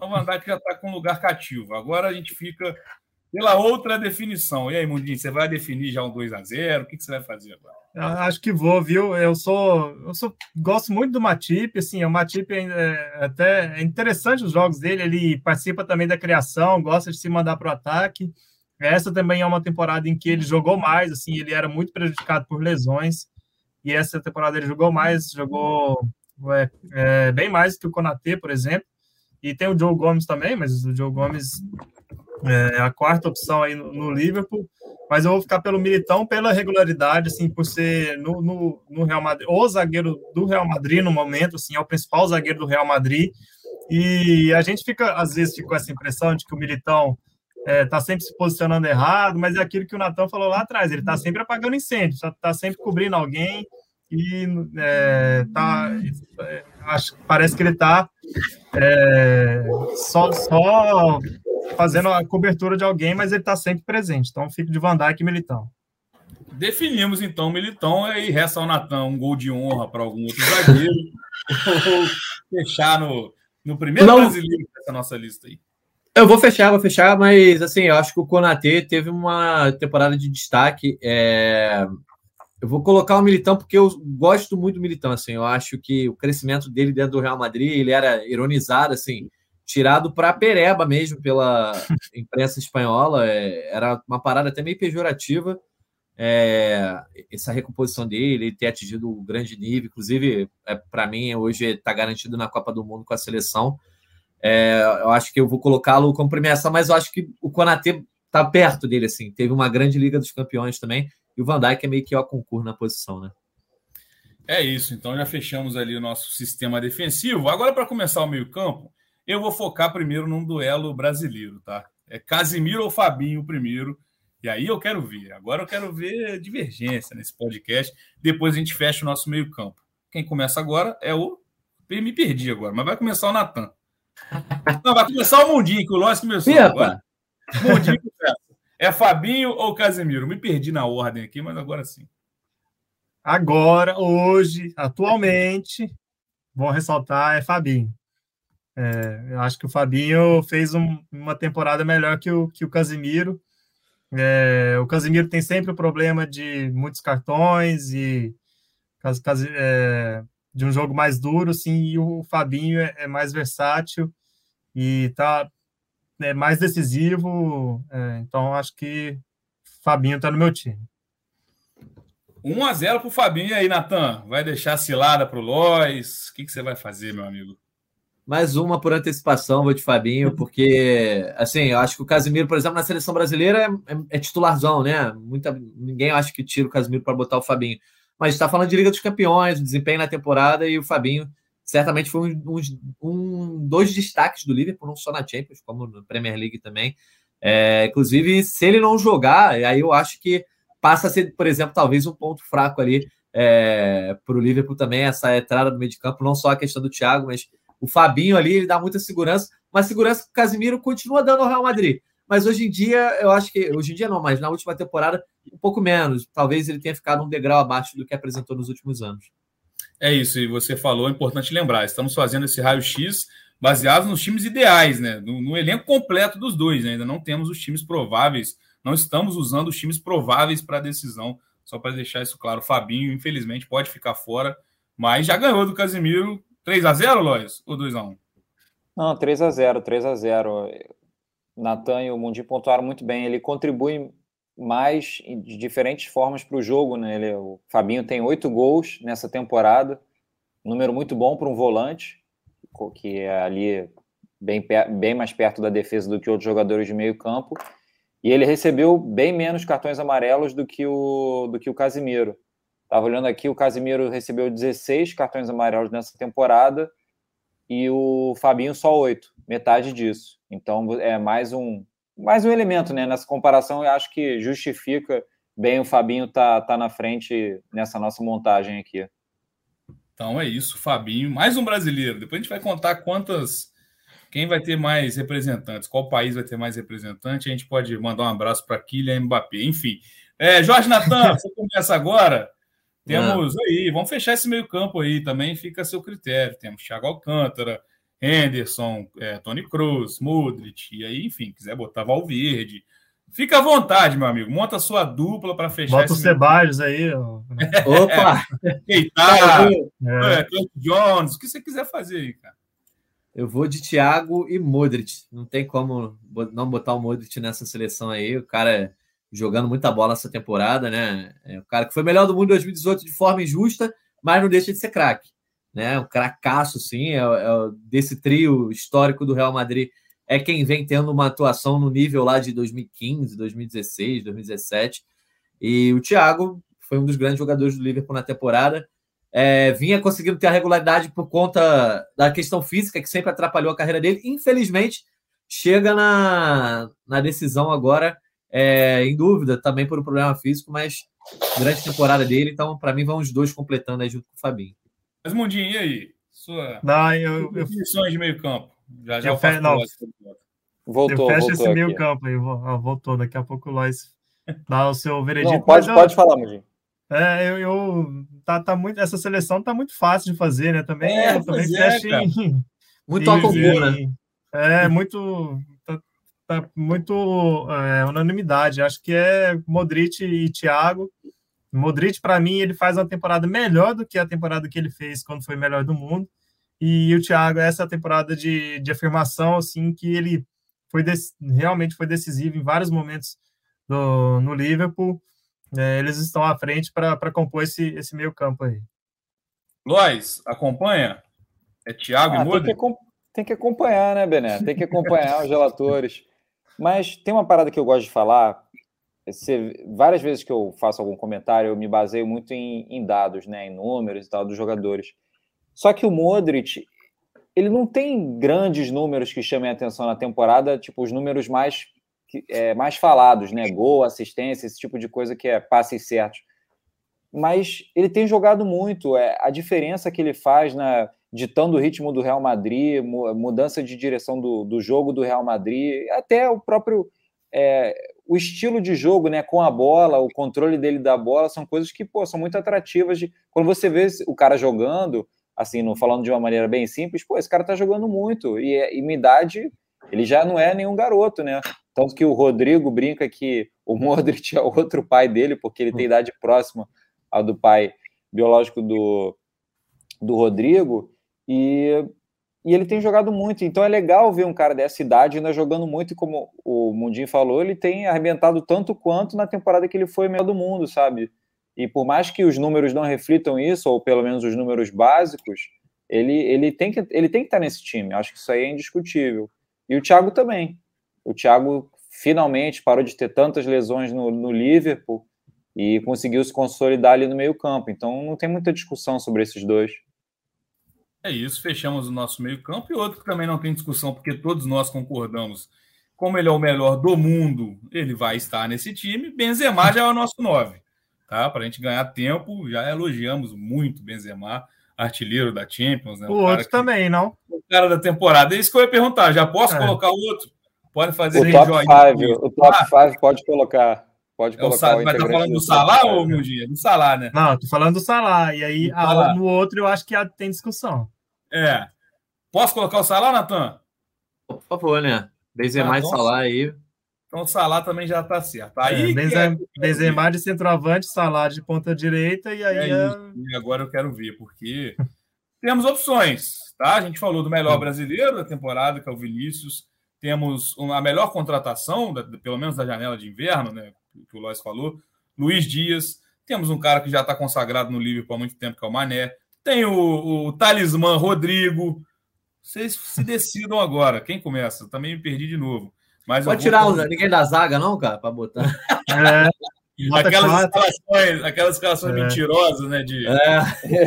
O Van Dijk já está com lugar cativo. Agora a gente fica pela outra definição. E aí, Mundinho, você vai definir já um 2 a 0 O que, que você vai fazer agora? Acho que vou, viu? Eu sou, eu sou, gosto muito do Matip, assim, o Matip é, é, até é interessante os jogos dele, ele participa também da criação, gosta de se mandar para o ataque. Essa também é uma temporada em que ele jogou mais, assim, ele era muito prejudicado por lesões. E essa temporada ele jogou mais, jogou é, é, bem mais que o Konatê, por exemplo. E tem o Joe Gomes também, mas o Joe Gomes é a quarta opção aí no, no Liverpool mas eu vou ficar pelo Militão pela regularidade, assim, por ser no, no, no, Real Madrid, o zagueiro do Real Madrid no momento, assim, é o principal zagueiro do Real Madrid. E a gente fica, às vezes, fica com essa impressão de que o Militão está é, sempre se posicionando errado, mas é aquilo que o Natão falou lá atrás, ele está sempre apagando incêndio, está sempre cobrindo alguém e é, tá, é, acho, parece que ele está é, só, só fazendo a cobertura de alguém, mas ele está sempre presente. Então fico de Van Dijk e Militão. Definimos então Militão e resta ao Natan um gol de honra para algum outro zagueiro. (laughs) ou fechar no, no primeiro Não. brasileiro dessa nossa lista aí. Eu vou fechar, vou fechar, mas assim, eu acho que o Konatê teve uma temporada de destaque. É... Eu vou colocar o Militão porque eu gosto muito do Militão, assim, eu acho que o crescimento dele dentro do Real Madrid, ele era ironizado, assim, tirado para pereba mesmo pela (laughs) imprensa espanhola. É, era uma parada até meio pejorativa. É, essa recomposição dele, ter atingido o grande nível, inclusive, é, para mim, hoje está garantido na Copa do Mundo com a seleção. É, eu acho que eu vou colocá-lo como premiação, mas eu acho que o Konatê está perto dele, assim. Teve uma grande Liga dos Campeões também, e o Van Dijk é meio que o concurso na posição, né? É isso, então já fechamos ali o nosso sistema defensivo. Agora, para começar o meio-campo, eu vou focar primeiro num duelo brasileiro, tá? É Casimiro ou Fabinho primeiro. E aí eu quero ver. Agora eu quero ver divergência nesse podcast. Depois a gente fecha o nosso meio-campo. Quem começa agora é o. Me perdi agora, mas vai começar o Natan. Não, vai começar o Mundinho, que o Lois começou Ih, agora. Mundinho. É Fabinho ou Casemiro? Me perdi na ordem aqui, mas agora sim. Agora, hoje, atualmente, vou ressaltar, é Fabinho. É, eu acho que o Fabinho fez um, uma temporada melhor que o, que o Casimiro. É, o Casimiro tem sempre o problema de muitos cartões e é, de um jogo mais duro, sim, e o Fabinho é, é mais versátil e tá é mais decisivo. É, então acho que Fabinho está no meu time. 1 a 0 para o Fabinho e aí, Natan. Vai deixar cilada para o Lois? O que, que você vai fazer, meu amigo? Mais uma por antecipação, vou de Fabinho, porque, assim, eu acho que o Casimiro, por exemplo, na seleção brasileira é, é, é titularzão, né? Muita, ninguém acha que tira o Casimiro para botar o Fabinho. Mas está falando de Liga dos Campeões, desempenho na temporada, e o Fabinho certamente foi um, um, um, dois destaques do Liverpool, não só na Champions, como na Premier League também. É, inclusive, se ele não jogar, aí eu acho que passa a ser, por exemplo, talvez um ponto fraco ali é, para o Liverpool também, essa entrada no meio de campo, não só a questão do Thiago, mas o Fabinho ali, ele dá muita segurança, mas segurança que o Casimiro continua dando ao Real Madrid. Mas hoje em dia, eu acho que. Hoje em dia não, mas na última temporada, um pouco menos. Talvez ele tenha ficado um degrau abaixo do que apresentou nos últimos anos. É isso, e você falou, é importante lembrar. Estamos fazendo esse raio-x baseado nos times ideais, né? No, no, elenco completo dos dois, né? Ainda não temos os times prováveis, não estamos usando os times prováveis para a decisão, só para deixar isso claro. O Fabinho, infelizmente, pode ficar fora, mas já ganhou do Casimiro 3x0, Lois? Ou 2x1? Não, 3x0, 3x0. Natan e o Mundi pontuaram muito bem. Ele contribui mais de diferentes formas para o jogo. Né? Ele, o Fabinho tem oito gols nessa temporada, número muito bom para um volante, que é ali bem, bem mais perto da defesa do que outros jogadores de meio campo. E ele recebeu bem menos cartões amarelos do que o, do que o Casimiro. Estava olhando aqui, o Casimiro recebeu 16 cartões amarelos nessa temporada e o Fabinho só 8, metade disso. Então é mais um mais um elemento, né? Nessa comparação, eu acho que justifica bem o Fabinho tá, tá na frente nessa nossa montagem aqui. Então é isso, Fabinho, mais um brasileiro. Depois a gente vai contar quantas quem vai ter mais representantes, qual país vai ter mais representante. A gente pode mandar um abraço para Kylian Mbappé. Enfim, é, Jorge Natan, (laughs) você começa agora. Temos ah. aí, vamos fechar esse meio-campo aí também, fica a seu critério. Temos Thiago Alcântara, Henderson, é, Tony Cruz, Modric, e aí, enfim, quiser botar Valverde, Fica à vontade, meu amigo. Monta a sua dupla para fechar. Bota o Ceballos aí. Ó. (laughs) Opa! Keitar, é. é. Jones, o que você quiser fazer aí, cara. Eu vou de Thiago e Modric. Não tem como não botar o Modric nessa seleção aí. O cara jogando muita bola essa temporada, né? É o cara que foi melhor do mundo em 2018 de forma injusta, mas não deixa de ser craque. Né? Um cracaço, sim. É, é, desse trio histórico do Real Madrid é quem vem tendo uma atuação no nível lá de 2015, 2016, 2017. E o Thiago foi um dos grandes jogadores do Liverpool na temporada. É, vinha conseguindo ter a regularidade por conta da questão física, que sempre atrapalhou a carreira dele. Infelizmente, chega na, na decisão agora é, em dúvida, também por um problema físico, mas grande temporada dele. Então, para mim, vão os dois completando aí junto com o Fabinho. Mas, Mundinho, e aí? Sua Não, eu, definições de meio campo. Já, já eu fe... não. Voltou, eu fecho esse meio campo aí. Voltou. Daqui a pouco o Lois (laughs) dá o seu veredito. Não, pode, pode eu... falar, Mundinho. É, eu, eu tá, tá muito, essa seleção tá muito fácil de fazer, né? Também, é, também é, fecha em, (laughs) muito comum, né? É, muito tá, tá muito é, unanimidade. Acho que é Modric e Thiago. Modric, para mim, ele faz uma temporada melhor do que a temporada que ele fez quando foi melhor do mundo. E o Thiago, essa é a temporada de, de afirmação, assim, que ele foi realmente foi decisivo em vários momentos do, no Liverpool. É, eles estão à frente para compor esse, esse meio campo aí. Lois, acompanha? É Thiago ah, e Modric? Tem que, tem que acompanhar, né, Bené? Tem que acompanhar os relatores. Mas tem uma parada que eu gosto de falar. Você, várias vezes que eu faço algum comentário, eu me baseio muito em, em dados, né, em números e tal dos jogadores. Só que o Modric, ele não tem grandes números que chamem a atenção na temporada, tipo os números mais é, mais falados, né? Gol, assistência, esse tipo de coisa que é passes certos. Mas ele tem jogado muito. É, a diferença que ele faz na ditando o ritmo do Real Madrid, mudança de direção do, do jogo do Real Madrid, até o próprio é, o estilo de jogo, né, com a bola, o controle dele da bola, são coisas que pô, são muito atrativas. De, quando você vê o cara jogando, assim, não falando de uma maneira bem simples, pô, esse cara tá jogando muito e, e minha idade, ele já não é nenhum garoto, né? Tanto que o Rodrigo brinca que o (laughs) Modric é outro pai dele, porque ele tem hum. idade próxima ao do pai biológico do, do Rodrigo, e, e ele tem jogado muito. Então é legal ver um cara dessa idade ainda jogando muito, e como o Mundinho falou, ele tem arrebentado tanto quanto na temporada que ele foi melhor do mundo, sabe? E por mais que os números não reflitam isso, ou pelo menos os números básicos, ele, ele, tem, que, ele tem que estar nesse time. Acho que isso aí é indiscutível. E o Thiago também. O Thiago finalmente parou de ter tantas lesões no, no Liverpool e conseguiu se consolidar ali no meio-campo. Então não tem muita discussão sobre esses dois. É isso, fechamos o nosso meio-campo. E outro que também não tem discussão, porque todos nós concordamos. Como ele é o melhor do mundo, ele vai estar nesse time. Benzema já é o nosso 9. Tá? Para a gente ganhar tempo, já elogiamos muito Benzema, artilheiro da Champions. Né? O, o outro que, também, não? O cara da temporada. É isso que eu ia perguntar. Já posso é. colocar o outro? Pode fazer o top 5, o top 5 ah, pode colocar. Pode colocar. É o, mas tá falando do Salah ou meu dia? Do Salah, né? Não, tô falando do Salah. E aí, a, no outro, eu acho que tem discussão. É. Posso colocar o Salah, Natan? Por favor, né? Benzema ah, então, Salah aí. Então o Salah também já tá certo. Aí, é, Benzema, é... Benzema de centroavante, Salah de ponta direita e aí... É, é... E agora eu quero ver, porque (laughs) temos opções, tá? A gente falou do melhor brasileiro da temporada, que é o Vinícius temos a melhor contratação, pelo menos da janela de inverno, né, que o Lois falou, Luiz Dias. Temos um cara que já está consagrado no Liverpool há muito tempo, que é o Mané. Tem o, o talismã Rodrigo. Vocês se decidam agora. Quem começa? Também me perdi de novo. Mas Pode tirar vou... ninguém da zaga, não, cara, para botar. É. Aquelas escalações, aquelas escalações é. mentirosas, né? De é.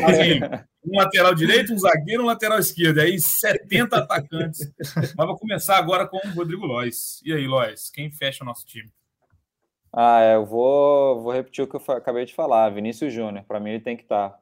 assim, um lateral direito, um zagueiro, um lateral esquerdo. Aí 70 atacantes. Mas vou começar agora com o Rodrigo Lois. E aí, Lois, quem fecha o nosso time? Ah, é, eu vou, vou repetir o que eu acabei de falar. Vinícius Júnior, para mim ele tem que estar.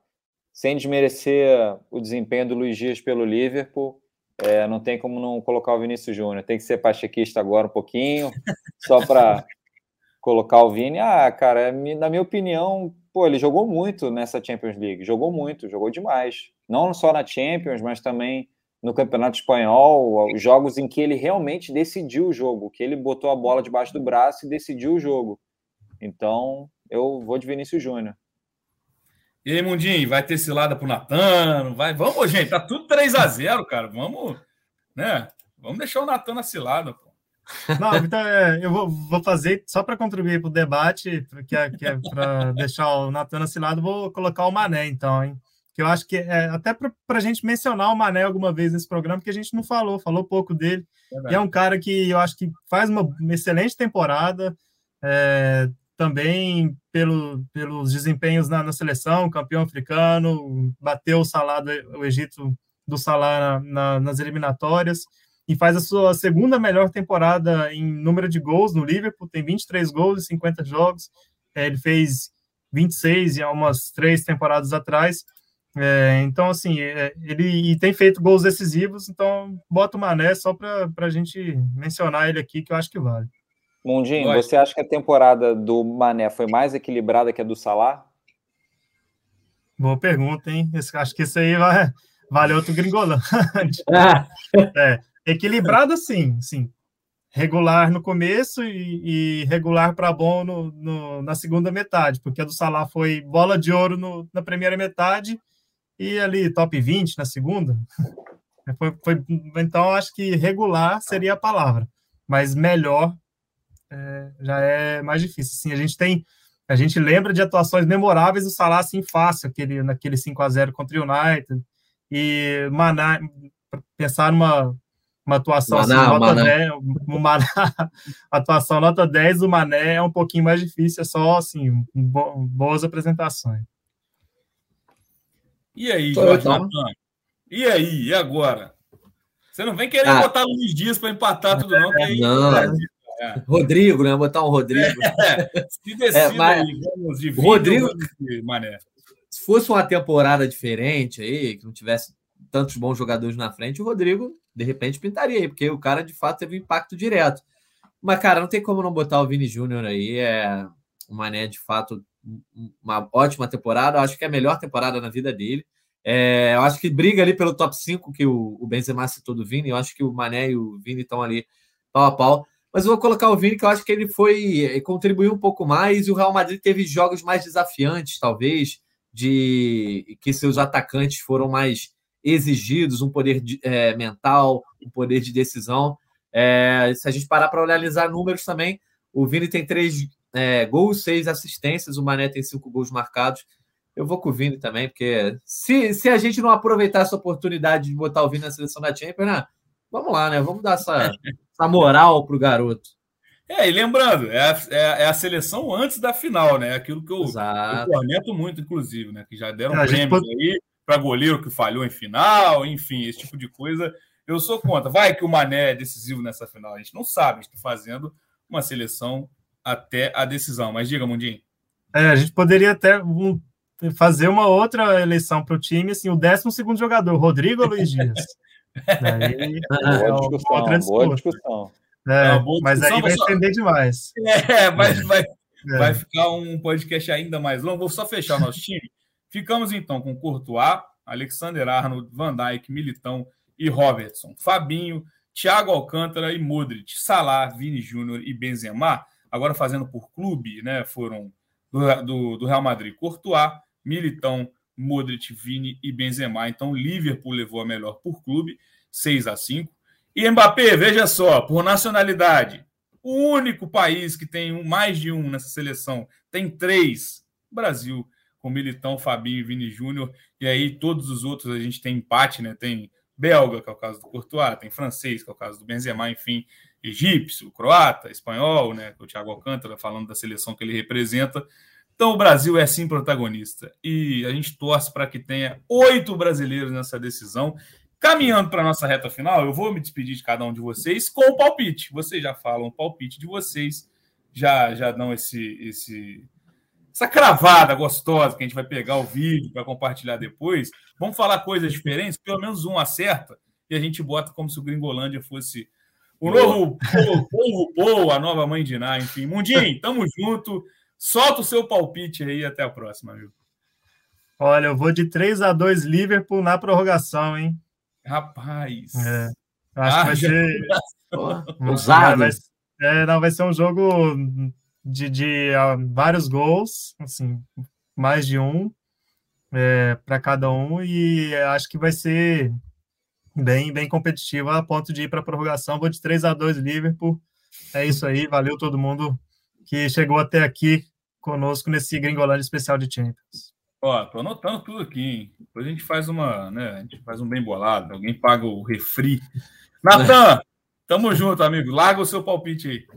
Sem desmerecer o desempenho do Luiz Dias pelo Liverpool, é, não tem como não colocar o Vinícius Júnior. Tem que ser pachequista agora um pouquinho, só para (laughs) colocar o Vini. Ah, cara, na minha opinião, pô, ele jogou muito nessa Champions League. Jogou muito, jogou demais. Não só na Champions, mas também no Campeonato Espanhol, jogos em que ele realmente decidiu o jogo, que ele botou a bola debaixo do braço e decidiu o jogo. Então, eu vou de Vinícius Júnior. E aí, Mundinho, vai ter cilada pro Natan? Vai... Vamos, gente, tá tudo 3 a 0 cara. Vamos, né? Vamos deixar o Natan na cilada, pô. Não, então é, eu vou, vou, fazer só para contribuir para o debate, que é, que é para deixar o Natan nesse lado, vou colocar o Mané, então, hein? Que eu acho que é até para a gente mencionar o Mané alguma vez nesse programa, porque a gente não falou, falou pouco dele. É e é um cara que eu acho que faz uma, uma excelente temporada, é, também pelo, pelos desempenhos na, na, seleção, campeão africano, bateu o salário o Egito do salário na, nas eliminatórias e faz a sua segunda melhor temporada em número de gols no Liverpool, tem 23 gols em 50 jogos, é, ele fez 26 há umas três temporadas atrás, é, então assim, é, ele tem feito gols decisivos, então bota o Mané só para a gente mencionar ele aqui, que eu acho que vale. Mundinho, você acha que a temporada do Mané foi mais equilibrada que a do Salah? Boa pergunta, hein? Acho que isso aí vai, vale outro gringolante. (laughs) é, Equilibrado, sim, sim. Regular no começo e, e regular para bom no, no, na segunda metade, porque a do Salah foi bola de ouro no, na primeira metade e ali top 20 na segunda. (laughs) Foi, foi, então, acho que regular seria a palavra, mas melhor é, já é mais difícil. Assim, a gente tem, a gente lembra de atuações memoráveis do Salah assim fácil, aquele, naquele 5 a 0 contra o United, e Maná, pensar numa uma atuação Maná, assim, nota Maná. 10, uma atuação nota 10 do Mané é um pouquinho mais difícil, é só assim, bo boas apresentações. E aí, Jorge? E aí, e agora? Você não vem querer ah. botar Luiz Dias para empatar tudo, não? Aí, não. É. Rodrigo, né? Botar um Rodrigo. É, se decida é, mas... de Rodrigo, Mané. Se fosse uma temporada diferente aí, que não tivesse tantos bons jogadores na frente, o Rodrigo de repente pintaria aí, porque o cara de fato teve impacto direto. Mas, cara, não tem como não botar o Vini Júnior aí. É o Mané, de fato, uma ótima temporada. Eu acho que é a melhor temporada na vida dele. É, eu acho que briga ali pelo top 5 que o, o Benzema citou do Vini. Eu acho que o Mané e o Vini estão ali pau a pau. Mas vou colocar o Vini, que eu acho que ele foi contribuiu um pouco mais. E o Real Madrid teve jogos mais desafiantes, talvez, de que seus atacantes foram mais exigidos, um poder de, é, mental, um poder de decisão. É, se a gente parar para analisar números também, o Vini tem três é, gols, seis assistências, o Mané tem cinco gols marcados. Eu vou com o Vini também, porque se, se a gente não aproveitar essa oportunidade de botar o Vini na seleção da Champions, né? vamos lá, né? Vamos dar essa, essa moral pro garoto. É, e lembrando, é a, é, é a, seleção antes da final, né? Aquilo que eu, eu comento muito, inclusive, né? Que já deram é, prêmios pode... aí para goleiro que falhou em final, enfim, esse tipo de coisa. Eu sou contra. Vai que o Mané é decisivo nessa final. A gente não sabe, a gente está fazendo uma seleção até a decisão. Mas diga, Mundinho. É, a gente poderia até fazer uma outra eleição para o time, assim, o 12 segundo jogador, Rodrigo ou Luiz Dias? (laughs) Daí, é boa, discussão, boa discussão. É, é boa mas aí vai só... estender demais. É, mas vai, é. vai ficar um podcast ainda mais longo. Vou só fechar o nosso time. Ficamos então com Courtois, Alexander Arnold, Van Dijk, Militão e Robertson, Fabinho, Thiago Alcântara e Modric, Salah, Vini Júnior e Benzema. Agora fazendo por clube, né? Foram do, do, do Real Madrid, Courtois, Militão, Modric, Vini e Benzema. Então, Liverpool levou a melhor por clube, 6 a 5. E Mbappé, veja só, por nacionalidade, o único país que tem mais de um nessa seleção, tem três, Brasil com Militão, Fabinho e Vini Júnior. E aí todos os outros a gente tem empate, né? Tem belga, que é o caso do Courtois, tem francês, que é o caso do Benzema, enfim, egípcio, croata, espanhol, né? O Thiago Alcântara falando da seleção que ele representa. Então o Brasil é sim protagonista e a gente torce para que tenha oito brasileiros nessa decisão. Caminhando para a nossa reta final, eu vou me despedir de cada um de vocês com o palpite. Vocês já falam o palpite de vocês, já já dão esse, esse essa cravada gostosa que a gente vai pegar o vídeo para compartilhar depois. Vamos falar coisas diferentes, pelo menos um acerta e a gente bota como se o Gringolândia fosse o novo povo boa, a nova mãe de Ná, enfim. Mundinho, tamo junto. Solta o seu palpite aí até a próxima, viu? Olha, eu vou de 3 a 2 Liverpool na prorrogação, hein? Rapaz. É. Acho ah, que vai ser. Usado. Vai, é, não, vai ser um jogo de, de uh, vários gols, assim, mais de um é, para cada um, e acho que vai ser bem, bem competitivo a ponto de ir para a prorrogação. Vou de 3 a 2 Liverpool. É isso aí, valeu todo mundo que chegou até aqui conosco nesse Gringolândia especial de Champions. Ó, tô anotando tudo aqui, hein? Depois a gente faz uma, né? A gente faz um bem bolado, alguém paga o refri. (laughs) Natan, tamo junto, amigo. Larga o seu palpite aí.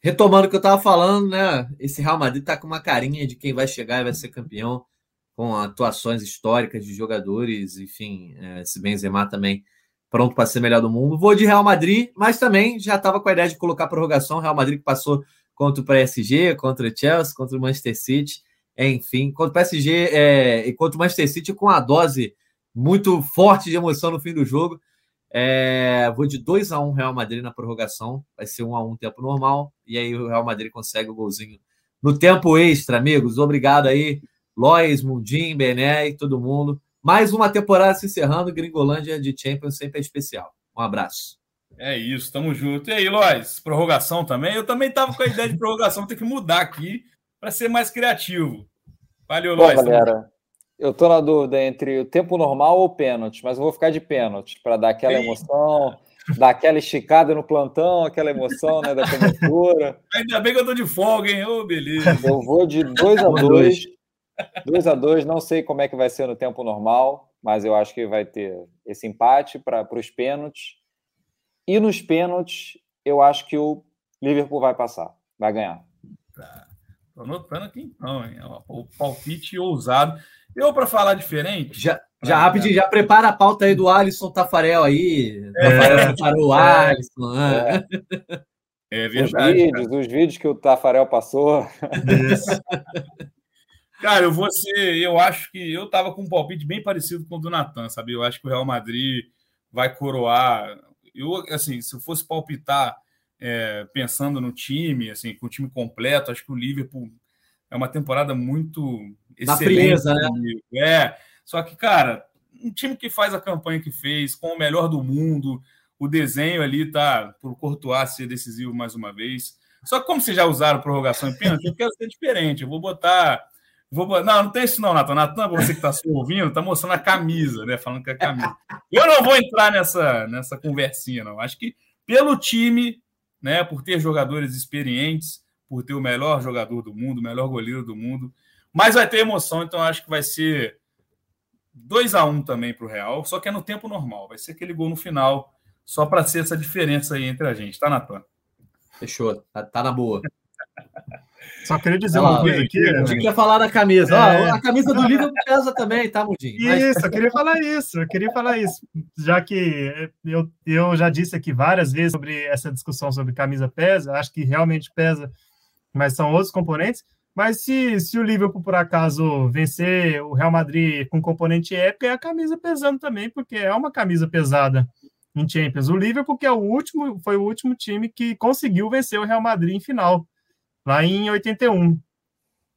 Retomando o que eu tava falando, né? Esse Real Madrid tá com uma carinha de quem vai chegar e vai ser campeão, com atuações históricas de jogadores, enfim, é, esse Benzema também pronto para ser melhor do mundo. Vou de Real Madrid, mas também já estava com a ideia de colocar prorrogação. Real Madrid que passou contra o PSG, contra o Chelsea, contra o Manchester City, enfim, contra o PSG é, e contra o Manchester City com a dose muito forte de emoção no fim do jogo. É, vou de 2 a 1 um Real Madrid na prorrogação. Vai ser 1 um a 1 um tempo normal. E aí o Real Madrid consegue o golzinho no tempo extra, amigos. Obrigado aí, Lois, Mundim, Bené e todo mundo. Mais uma temporada se encerrando. Gringolândia de Champions sempre é especial. Um abraço. É isso, tamo junto. E aí, Lois, prorrogação também? Eu também tava com a ideia de prorrogação, ter que mudar aqui para ser mais criativo. Valeu, Lois. galera, eu tô na dúvida entre o tempo normal ou pênalti, mas eu vou ficar de pênalti para dar aquela emoção, dar aquela esticada no plantão, aquela emoção né, da cobertura. (laughs) Ainda bem que eu tô de folga, hein? Ô, oh, beleza. Eu vou de 2 a 2 2 a 2 não sei como é que vai ser no tempo normal, mas eu acho que vai ter esse empate para os pênaltis. E nos pênaltis, eu acho que o Liverpool vai passar, vai ganhar. Tá. Tô anotando aqui então, hein? O palpite ousado. Eu, para falar diferente. Já, já rapidinho, já prepara a pauta aí do Alisson Tafarel aí. É. Tafarel preparou o Alisson. Né? É. é verdade. Os vídeos, cara. os vídeos que o Tafarel passou. Isso. (laughs) Cara, eu vou ser. Eu acho que eu tava com um palpite bem parecido com o do Natan, sabe? Eu acho que o Real Madrid vai coroar eu, assim, se eu fosse palpitar é, pensando no time, assim, com o time completo, acho que o Liverpool é uma temporada muito excelente. Frieza, né? É, só que, cara, um time que faz a campanha que fez, com o melhor do mundo, o desenho ali tá por Courtois ser decisivo mais uma vez. Só que como vocês já usaram prorrogação e pênalti, eu quero ser diferente. Eu vou botar Vou, não, não tem isso não, Natan. Natan, você que está se ouvindo, está mostrando a camisa, né? Falando que é a camisa. Eu não vou entrar nessa, nessa conversinha, não. Acho que pelo time, né, por ter jogadores experientes, por ter o melhor jogador do mundo, o melhor goleiro do mundo, mas vai ter emoção, então acho que vai ser 2 a 1 um também para o Real, só que é no tempo normal. Vai ser aquele gol no final, só para ser essa diferença aí entre a gente, tá, Natan? Fechou, tá, tá na boa. Só queria dizer uma coisa aqui. Eu queria falar da camisa. É... a camisa do Liverpool pesa também, tá, Mudinho? Isso, eu queria falar isso. Eu queria falar isso. Já que eu, eu já disse aqui várias vezes sobre essa discussão sobre camisa pesa, acho que realmente pesa, mas são outros componentes. Mas se, se o Liverpool, por acaso, vencer o Real Madrid com componente épico, é a camisa pesando também, porque é uma camisa pesada em Champions. O Liverpool, que é o último, foi o último time que conseguiu vencer o Real Madrid em final lá em 81.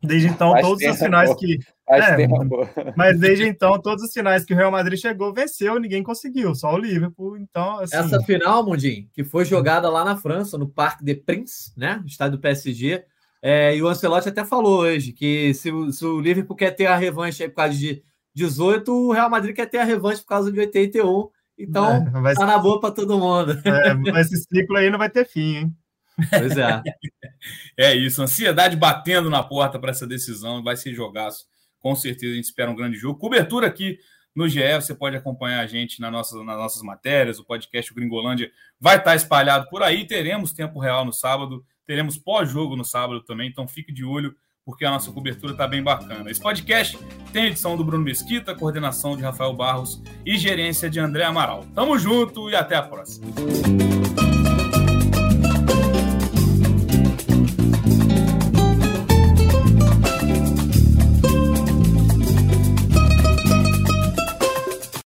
Desde então, Faz todos os finais que. É, mas desde então, todos os finais que o Real Madrid chegou, venceu, ninguém conseguiu, só o Liverpool. Então, assim... Essa final, Mundim, que foi jogada lá na França, no Parque de Prince, né? Estádio do PSG. É, e o Ancelotti até falou hoje que se, se, o Liverpool quer ter a revanche por causa de 18, o Real Madrid quer ter a revanche por causa de 81. Então, é, vai... tá na boa para todo mundo. É, mas esse ciclo aí não vai ter fim, hein? Pois é. é isso, ansiedade batendo na porta para essa decisão, vai ser jogaço. Com certeza a gente espera um grande jogo. Cobertura aqui no GE, você pode acompanhar a gente nas nossas, nas nossas matérias, o podcast Gringolândia vai estar espalhado por aí. Teremos tempo real no sábado, teremos pós-jogo no sábado também, então fique de olho, porque a nossa cobertura está bem bacana. Esse podcast tem edição do Bruno Mesquita, coordenação de Rafael Barros e gerência de André Amaral. Tamo junto e até a próxima.